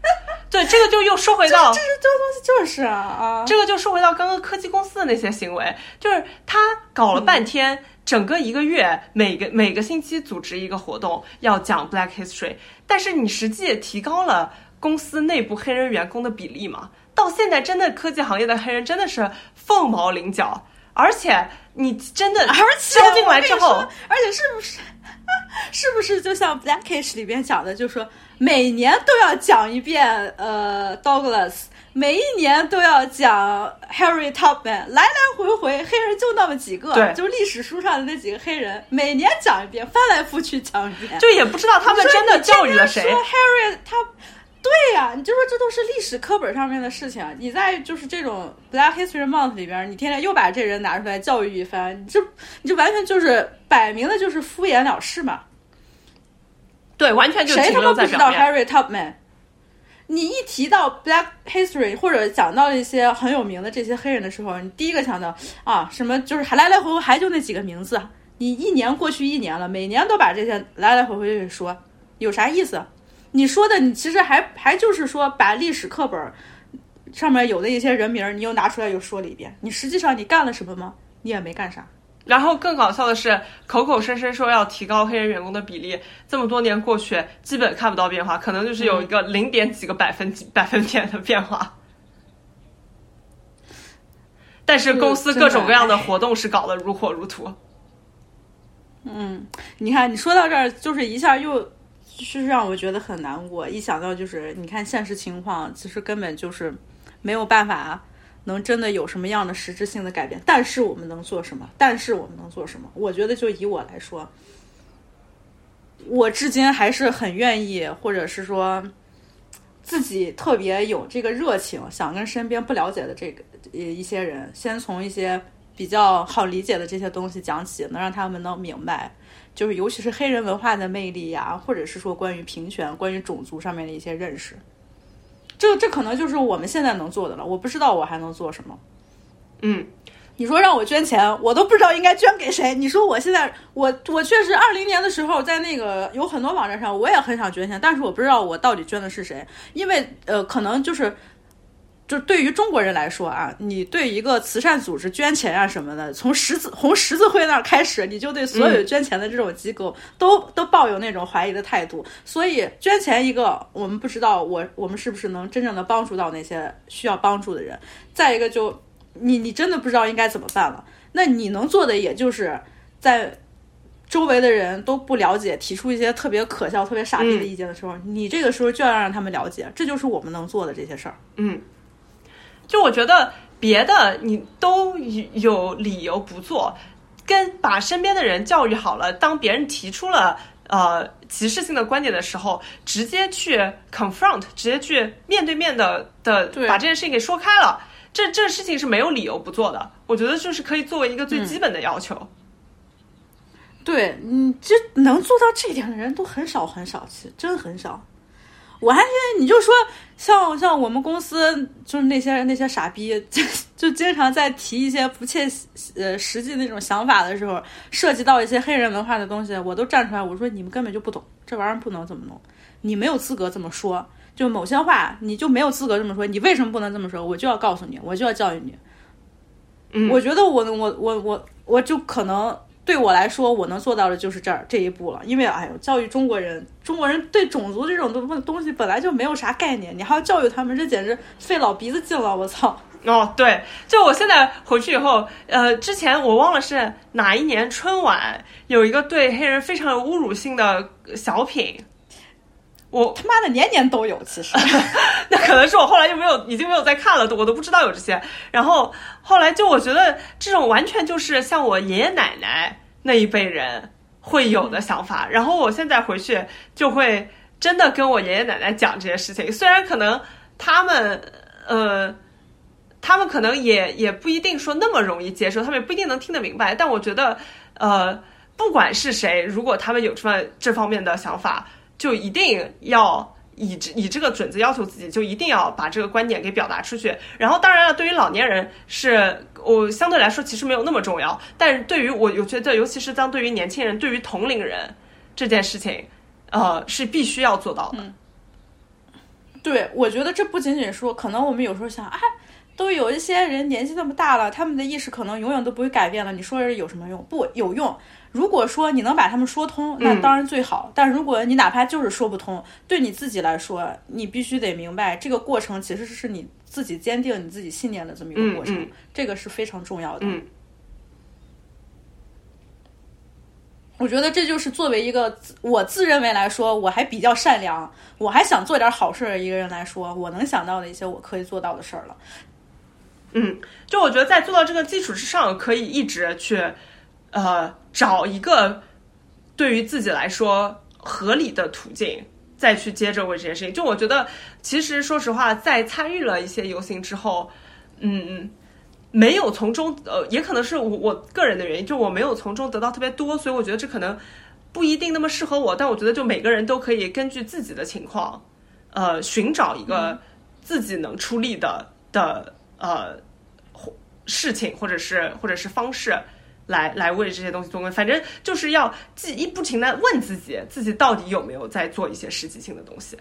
对这个就又说回到这是这个东西就是啊啊，这个就说回到刚刚科技公司的那些行为，就是他搞了半天。整个一个月，每个每个星期组织一个活动，要讲 Black History，但是你实际提高了公司内部黑人员工的比例嘛？到现在，真的科技行业的黑人真的是凤毛麟角，而且你真的，而且招进来之后，而且是不是，是不是就像 Blackish 里边讲的，就是说每年都要讲一遍，呃，Douglas。每一年都要讲 Harry Tubman，来来回回黑人就那么几个，对，就历史书上的那几个黑人，每年讲一遍，翻来覆去讲一遍，就也不知道他们真的教育了谁。Harry 他，对呀，你就说这都是历史课本上面的事情，你在就是这种 Black History Month 里边，你天天又把这人拿出来教育一番，你这你这完全就是摆明的就是敷衍了事嘛。对，完全就谁他妈不知道 Harry Tubman？你一提到 Black History 或者讲到一些很有名的这些黑人的时候，你第一个想到啊什么就是还来来回回还就那几个名字，你一年过去一年了，每年都把这些来来回回的说，有啥意思？你说的你其实还还就是说把历史课本上面有的一些人名，你又拿出来又说了一遍。你实际上你干了什么吗？你也没干啥。然后更搞笑的是，口口声声说要提高黑人员工的比例，这么多年过去，基本看不到变化，可能就是有一个零点几个百分几 百分点的变化。但是公司各种各样的活动是搞得如火如荼。嗯，你看，你说到这儿，就是一下又就是让我觉得很难过。一想到就是你看现实情况，其实根本就是没有办法能真的有什么样的实质性的改变。但是我们能做什么？但是我们能做什么？我觉得就以我来说，我至今还是很愿意，或者是说自己特别有这个热情，想跟身边不了解的这个一些人，先从一些。比较好理解的这些东西讲起，能让他们能明白，就是尤其是黑人文化的魅力呀，或者是说关于平权、关于种族上面的一些认识。这这可能就是我们现在能做的了。我不知道我还能做什么。嗯，你说让我捐钱，我都不知道应该捐给谁。你说我现在，我我确实二零年的时候在那个有很多网站上，我也很想捐钱，但是我不知道我到底捐的是谁，因为呃，可能就是。就对于中国人来说啊，你对一个慈善组织捐钱啊什么的，从十字红十字会那儿开始，你就对所有捐钱的这种机构都都抱有那种怀疑的态度。所以捐钱一个，我们不知道我我们是不是能真正的帮助到那些需要帮助的人。再一个，就你你真的不知道应该怎么办了。那你能做的也就是在周围的人都不了解，提出一些特别可笑、特别傻逼的意见的时候，你这个时候就要让他们了解，这就是我们能做的这些事儿。嗯。就我觉得别的你都有理由不做，跟把身边的人教育好了，当别人提出了呃歧视性的观点的时候，直接去 confront，直接去面对面的的把这件事情给说开了，这这事情是没有理由不做的。我觉得就是可以作为一个最基本的要求。对，你这能做到这一点的人都很少很少，其实真很少。我还觉得你就说像像我们公司就是那些那些傻逼，就 就经常在提一些不切呃实际那种想法的时候，涉及到一些黑人文化的东西，我都站出来我说你们根本就不懂，这玩意儿不能这么弄，你没有资格这么说，就某些话你就没有资格这么说，你为什么不能这么说？我就要告诉你，我就要教育你。嗯，我觉得我我我我我就可能。对我来说，我能做到的就是这儿这一步了。因为，哎呦，教育中国人，中国人对种族这种东东西本来就没有啥概念，你还要教育他们，这简直费老鼻子劲了！我操！哦，对，就我现在回去以后，呃，之前我忘了是哪一年春晚有一个对黑人非常有侮辱性的小品，我他妈的年年都有，其实，那可能是我后来就没有，已经没有再看了，我都不知道有这些。然后后来就我觉得这种完全就是像我爷爷奶奶。那一辈人会有的想法，然后我现在回去就会真的跟我爷爷奶奶讲这些事情。虽然可能他们，呃，他们可能也也不一定说那么容易接受，他们也不一定能听得明白。但我觉得，呃，不管是谁，如果他们有这么这方面的想法，就一定要。以以这个准则要求自己，就一定要把这个观点给表达出去。然后，当然了，对于老年人，是我相对来说其实没有那么重要。但是对于我，我觉得，尤其是当对于年轻人，对于同龄人这件事情，呃，是必须要做到的。对，我觉得这不仅仅说，可能我们有时候想，哎，都有一些人年纪那么大了，他们的意识可能永远都不会改变了。你说有什么用？不有用。如果说你能把他们说通，那当然最好。但如果你哪怕就是说不通，对你自己来说，你必须得明白，这个过程其实是你自己坚定你自己信念的这么一个过程，这个是非常重要的。嗯，我觉得这就是作为一个我自认为来说，我还比较善良，我还想做点好事的一个人来说，我能想到的一些我可以做到的事儿了。嗯，就我觉得在做到这个基础之上，可以一直去。呃，找一个对于自己来说合理的途径，再去接着为这件事情。就我觉得，其实说实话，在参与了一些游行之后，嗯，没有从中，呃，也可能是我我个人的原因，就我没有从中得到特别多，所以我觉得这可能不一定那么适合我。但我觉得，就每个人都可以根据自己的情况，呃，寻找一个自己能出力的的呃事情，或者是或者是方式。来来为这些东西做功，反正就是要记一不停的问自己，自己到底有没有在做一些实际性的东西。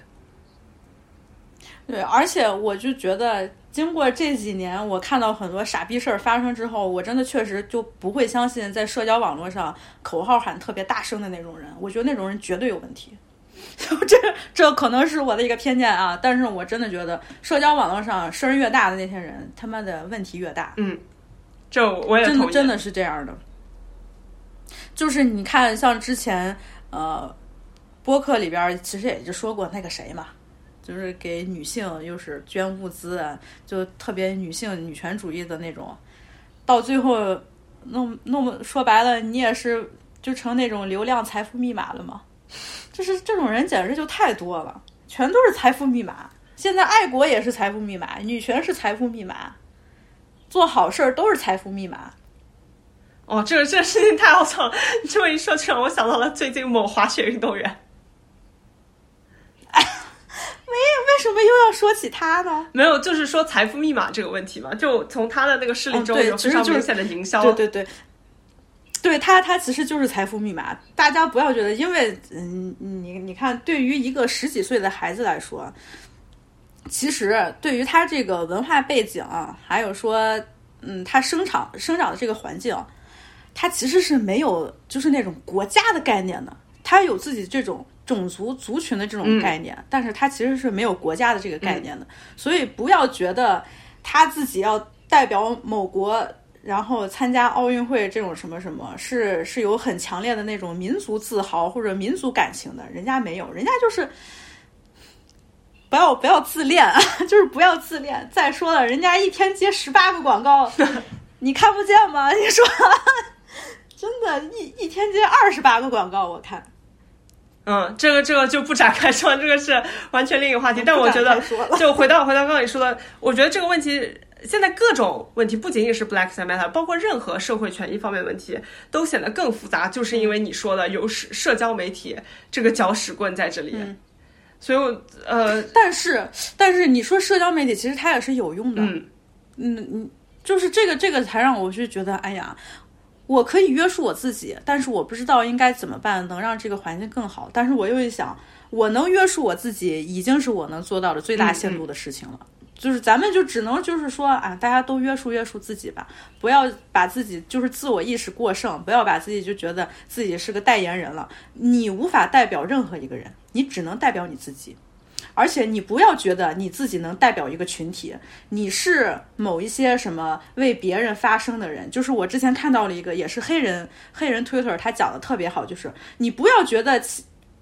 对，而且我就觉得，经过这几年，我看到很多傻逼事儿发生之后，我真的确实就不会相信在社交网络上口号喊特别大声的那种人。我觉得那种人绝对有问题。这这可能是我的一个偏见啊，但是我真的觉得社交网络上声越大的那些人，他妈的问题越大。嗯，这我也真的真的是这样的。就是你看，像之前呃，播客里边其实也就说过那个谁嘛。就是给女性又是捐物资，就特别女性女权主义的那种，到最后弄弄说白了，你也是就成那种流量财富密码了吗？就是这种人简直就太多了，全都是财富密码。现在爱国也是财富密码，女权是财富密码，做好事儿都是财富密码。哦，这个这个事情太好笑了！你这么一说，就让我想到了最近某滑雪运动员。没为什么又要说起他呢？没有，就是说财富密码这个问题嘛。就从他的那个事例中有非常明显的营销。对对对，对他他其实就是财富密码。大家不要觉得，因为嗯，你你看，对于一个十几岁的孩子来说，其实对于他这个文化背景，还有说嗯，他生长生长的这个环境，他其实是没有就是那种国家的概念的。他有自己这种。种族族群的这种概念，但是他其实是没有国家的这个概念的，所以不要觉得他自己要代表某国，然后参加奥运会这种什么什么，是是有很强烈的那种民族自豪或者民族感情的，人家没有，人家就是不要不要自恋啊，就是不要自恋。再说了，人家一天接十八个广告，你看不见吗？你说真的，一一天接二十八个广告，我看。嗯，这个这个就不展开说，这个是完全另一个话题。但我觉得，就回到回到刚刚你说的，我觉得这个问题现在各种问题不仅仅是 Black Lives Matter，包括任何社会权益方面的问题都显得更复杂，就是因为你说的有社社交媒体这个搅屎棍在这里。所以，我呃，但是但是你说社交媒体其实它也是有用的。嗯嗯嗯，就是这个这个才让我就觉得，哎呀。我可以约束我自己，但是我不知道应该怎么办能让这个环境更好。但是我又一想，我能约束我自己，已经是我能做到的最大限度的事情了。就是咱们就只能就是说啊，大家都约束约束自己吧，不要把自己就是自我意识过剩，不要把自己就觉得自己是个代言人了。你无法代表任何一个人，你只能代表你自己。而且你不要觉得你自己能代表一个群体，你是某一些什么为别人发声的人。就是我之前看到了一个，也是黑人黑人 Twitter，他讲的特别好，就是你不要觉得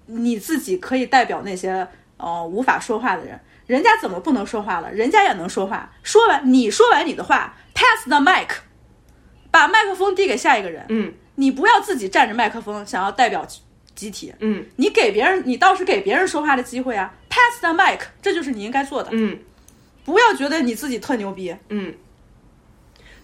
你自己可以代表那些呃无法说话的人，人家怎么不能说话了？人家也能说话。说完你说完你的话，pass the mic，把麦克风递给下一个人。嗯，你不要自己占着麦克风想要代表。集体，嗯，你给别人，你倒是给别人说话的机会啊，pass the mic，这就是你应该做的，嗯，不要觉得你自己特牛逼，嗯，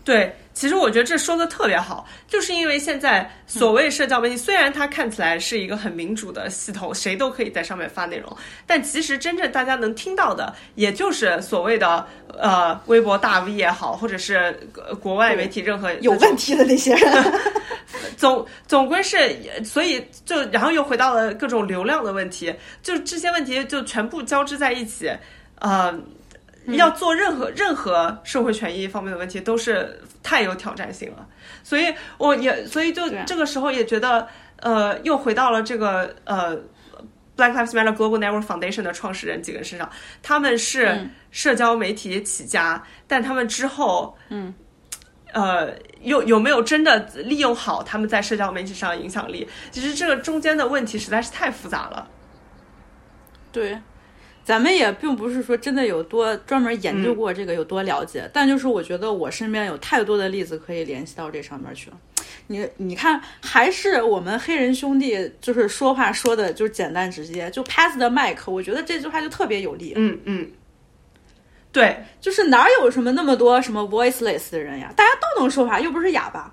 对。其实我觉得这说的特别好，就是因为现在所谓社交媒体，虽然它看起来是一个很民主的系统，谁都可以在上面发内容，但其实真正大家能听到的，也就是所谓的呃微博大 V 也好，或者是国外媒体任何有问题的那些人，总总归是，所以就然后又回到了各种流量的问题，就这些问题就全部交织在一起，呃。要做任何任何社会权益方面的问题，都是太有挑战性了。所以我也所以就这个时候也觉得，呃，又回到了这个呃，Black Lives Matter Global Network Foundation 的创始人几个人身上。他们是社交媒体起家，但他们之后，嗯，呃，有有没有真的利用好他们在社交媒体上的影响力？其实这个中间的问题实在是太复杂了。对。咱们也并不是说真的有多专门研究过这个有多了解，但就是我觉得我身边有太多的例子可以联系到这上面去了。你你看，还是我们黑人兄弟就是说话说的就是简单直接，就 pass the mic，我觉得这句话就特别有力。嗯嗯，对，就是哪有什么那么多什么 voiceless 的人呀？大家都能说话，又不是哑巴。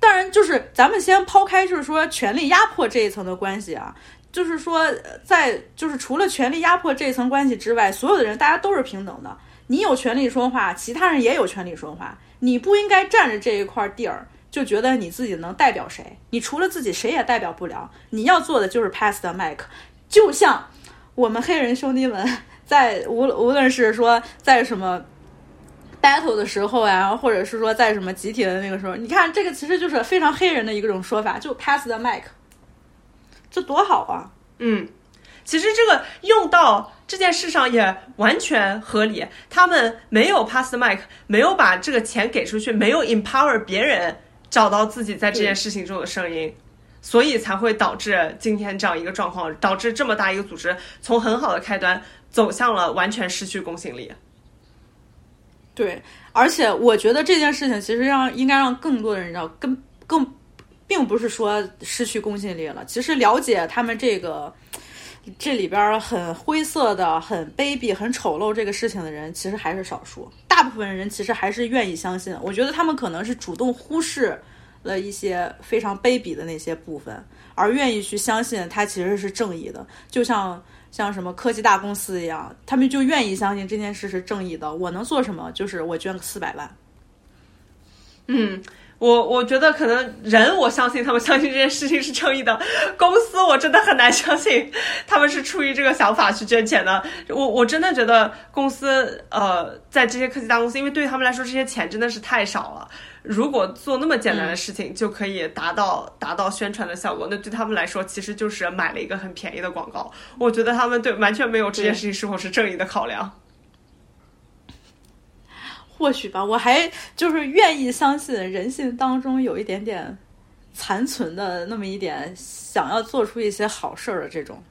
当然，就是咱们先抛开就是说权力压迫这一层的关系啊。就是说，在就是除了权力压迫这一层关系之外，所有的人大家都是平等的。你有权利说话，其他人也有权利说话。你不应该占着这一块地儿，就觉得你自己能代表谁？你除了自己谁也代表不了。你要做的就是 pass the mic，就像我们黑人兄弟们在无无论是说在什么 battle 的时候呀，或者是说在什么集体的那个时候，你看这个其实就是非常黑人的一个种说法，就 pass the mic，这多好啊！嗯，其实这个用到这件事上也完全合理。他们没有 pass the mic，没有把这个钱给出去，没有 empower 别人找到自己在这件事情中的声音，所以才会导致今天这样一个状况，导致这么大一个组织从很好的开端走向了完全失去公信力。对，而且我觉得这件事情其实让应该让更多的人知道，更更并不是说失去公信力了。其实了解他们这个这里边很灰色的、很卑鄙、很丑陋这个事情的人，其实还是少数。大部分人其实还是愿意相信。我觉得他们可能是主动忽视了一些非常卑鄙的那些部分，而愿意去相信他其实是正义的。就像。像什么科技大公司一样，他们就愿意相信这件事是正义的。我能做什么？就是我捐个四百万。嗯，我我觉得可能人我相信他们相信这件事情是正义的，公司我真的很难相信他们是出于这个想法去捐钱的。我我真的觉得公司呃，在这些科技大公司，因为对他们来说，这些钱真的是太少了。如果做那么简单的事情就可以达到达到宣传的效果，那对他们来说其实就是买了一个很便宜的广告。我觉得他们对完全没有这件事情是否是正义的考量。或许吧，我还就是愿意相信人性当中有一点点残存的那么一点想要做出一些好事儿的这种。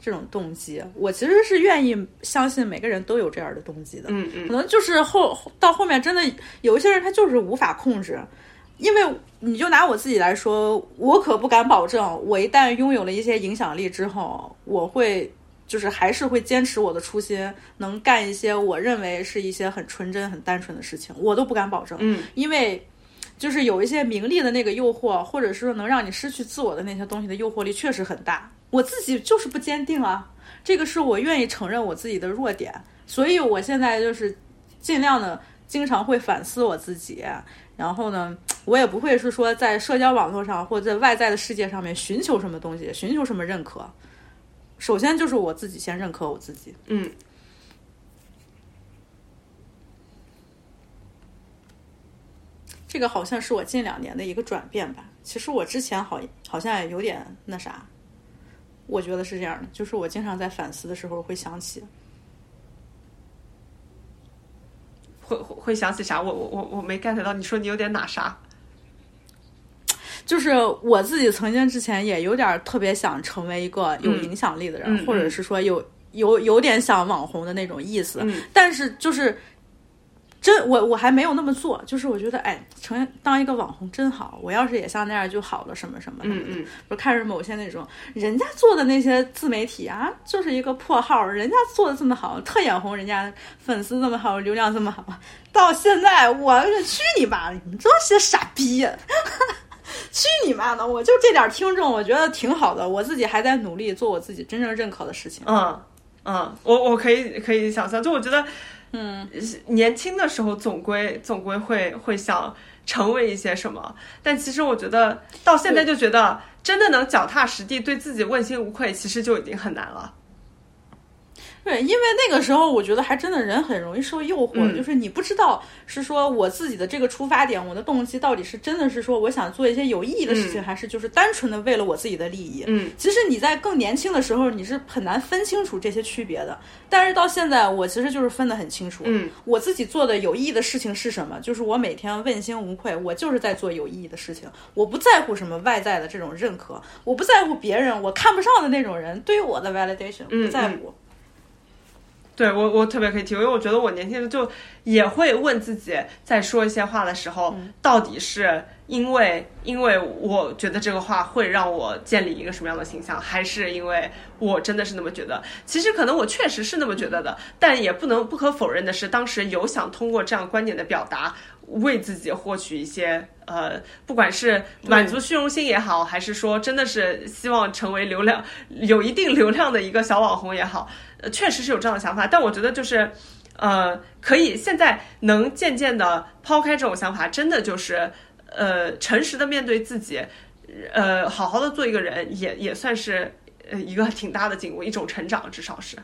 这种动机，我其实是愿意相信每个人都有这样的动机的。嗯嗯，可能就是后到后面真的有一些人他就是无法控制，因为你就拿我自己来说，我可不敢保证，我一旦拥有了一些影响力之后，我会就是还是会坚持我的初心，能干一些我认为是一些很纯真、很单纯的事情，我都不敢保证。嗯，因为就是有一些名利的那个诱惑，或者是说能让你失去自我的那些东西的诱惑力确实很大。我自己就是不坚定啊，这个是我愿意承认我自己的弱点，所以我现在就是尽量的经常会反思我自己，然后呢，我也不会是说在社交网络上或者在外在的世界上面寻求什么东西，寻求什么认可。首先就是我自己先认可我自己。嗯，这个好像是我近两年的一个转变吧。其实我之前好好像也有点那啥。我觉得是这样的，就是我经常在反思的时候会想起，会会会想起啥？我我我我没 get 到，你说你有点哪啥？就是我自己曾经之前也有点特别想成为一个有影响力的人，或者是说有有有点想网红的那种意思，但是就是。真我我还没有那么做，就是我觉得哎，成当一个网红真好。我要是也像那样就好了，什么什么的。嗯嗯。不看着某些那种人家做的那些自媒体啊，就是一个破号，人家做的这么好，特眼红，人家粉丝这么好，流量这么好。到现在我去你妈的！你们这些傻逼！去你妈的！我就这点听众，我觉得挺好的。我自己还在努力做我自己真正认可的事情。嗯嗯，我我可以可以想象，就我觉得。嗯，年轻的时候总归总归会会想成为一些什么，但其实我觉得到现在就觉得真的能脚踏实地，对自己问心无愧，其实就已经很难了。对，因为那个时候我觉得还真的人很容易受诱惑，就是你不知道是说我自己的这个出发点，我的动机到底是真的是说我想做一些有意义的事情，还是就是单纯的为了我自己的利益。嗯，其实你在更年轻的时候你是很难分清楚这些区别的，但是到现在我其实就是分得很清楚。嗯，我自己做的有意义的事情是什么？就是我每天问心无愧，我就是在做有意义的事情，我不在乎什么外在的这种认可，我不在乎别人我看不上的那种人对于我的 validation，不在乎。对我，我特别可以体会，因为我觉得我年轻的就也会问自己，在说一些话的时候，到底是因为因为我觉得这个话会让我建立一个什么样的形象，还是因为我真的是那么觉得？其实可能我确实是那么觉得的，但也不能不可否认的是，当时有想通过这样观点的表达，为自己获取一些呃，不管是满足虚荣心也好，还是说真的是希望成为流量有一定流量的一个小网红也好。呃，确实是有这样的想法，但我觉得就是，呃，可以现在能渐渐的抛开这种想法，真的就是，呃诚实的面对自己，呃好好的做一个人，也也算是呃一个挺大的进步，一种成长，至少是。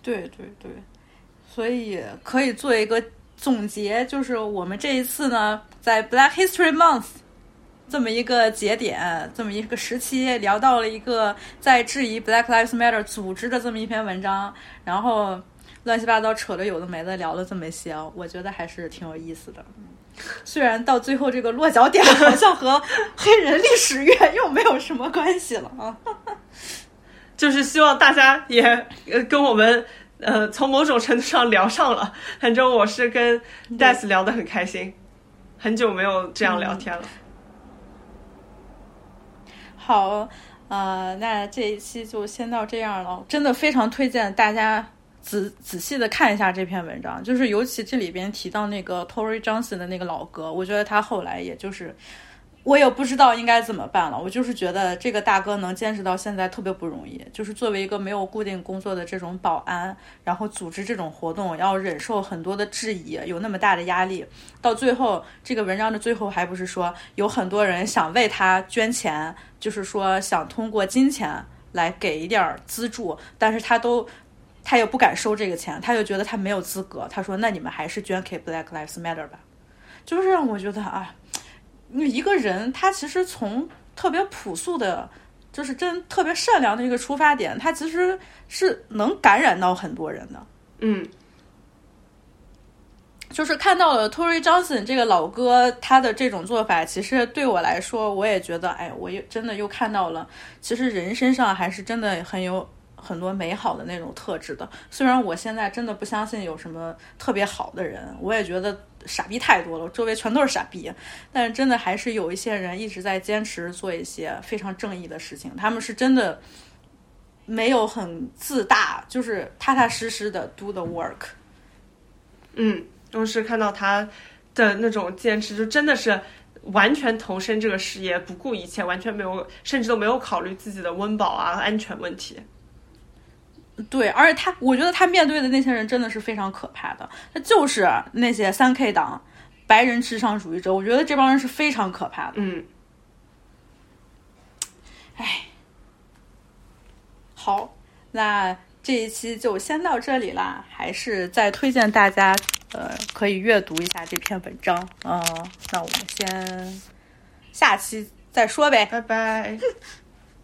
对对对，所以可以做一个总结，就是我们这一次呢，在 Black History Month 这么一个节点，这么一个时期，聊到了一个在质疑 Black Lives Matter 组织的这么一篇文章，然后乱七八糟扯的有的没的聊了这么些，我觉得还是挺有意思的。虽然到最后这个落脚点好像和黑人历史月又没有什么关系了啊。就是希望大家也呃跟我们呃从某种程度上聊上了，反正我是跟 Death 聊得很开心，很久没有这样聊天了。好，呃，那这一期就先到这样了。真的非常推荐大家仔仔细的看一下这篇文章，就是尤其这里边提到那个 Tory Johnson 的那个老哥，我觉得他后来也就是。我也不知道应该怎么办了。我就是觉得这个大哥能坚持到现在特别不容易。就是作为一个没有固定工作的这种保安，然后组织这种活动，要忍受很多的质疑，有那么大的压力。到最后，这个文章的最后还不是说有很多人想为他捐钱，就是说想通过金钱来给一点资助，但是他都他又不敢收这个钱，他就觉得他没有资格。他说：“那你们还是捐给 Black Lives Matter 吧。”就是让我觉得啊。一个人，他其实从特别朴素的，就是真特别善良的一个出发点，他其实是能感染到很多人的。嗯，就是看到了 Tory Johnson 这个老哥他的这种做法，其实对我来说，我也觉得，哎，我又真的又看到了，其实人身上还是真的很有很多美好的那种特质的。虽然我现在真的不相信有什么特别好的人，我也觉得。傻逼太多了，周围全都是傻逼。但是真的还是有一些人一直在坚持做一些非常正义的事情。他们是真的没有很自大，就是踏踏实实的 do the work。嗯，当时看到他的那种坚持，就真的是完全投身这个事业，不顾一切，完全没有，甚至都没有考虑自己的温饱啊、安全问题。对，而且他，我觉得他面对的那些人真的是非常可怕的，他就是那些三 K 党、白人至上主义者，我觉得这帮人是非常可怕的。嗯，哎，好，那这一期就先到这里啦，还是再推荐大家，呃，可以阅读一下这篇文章。嗯，那我们先下期再说呗，拜拜。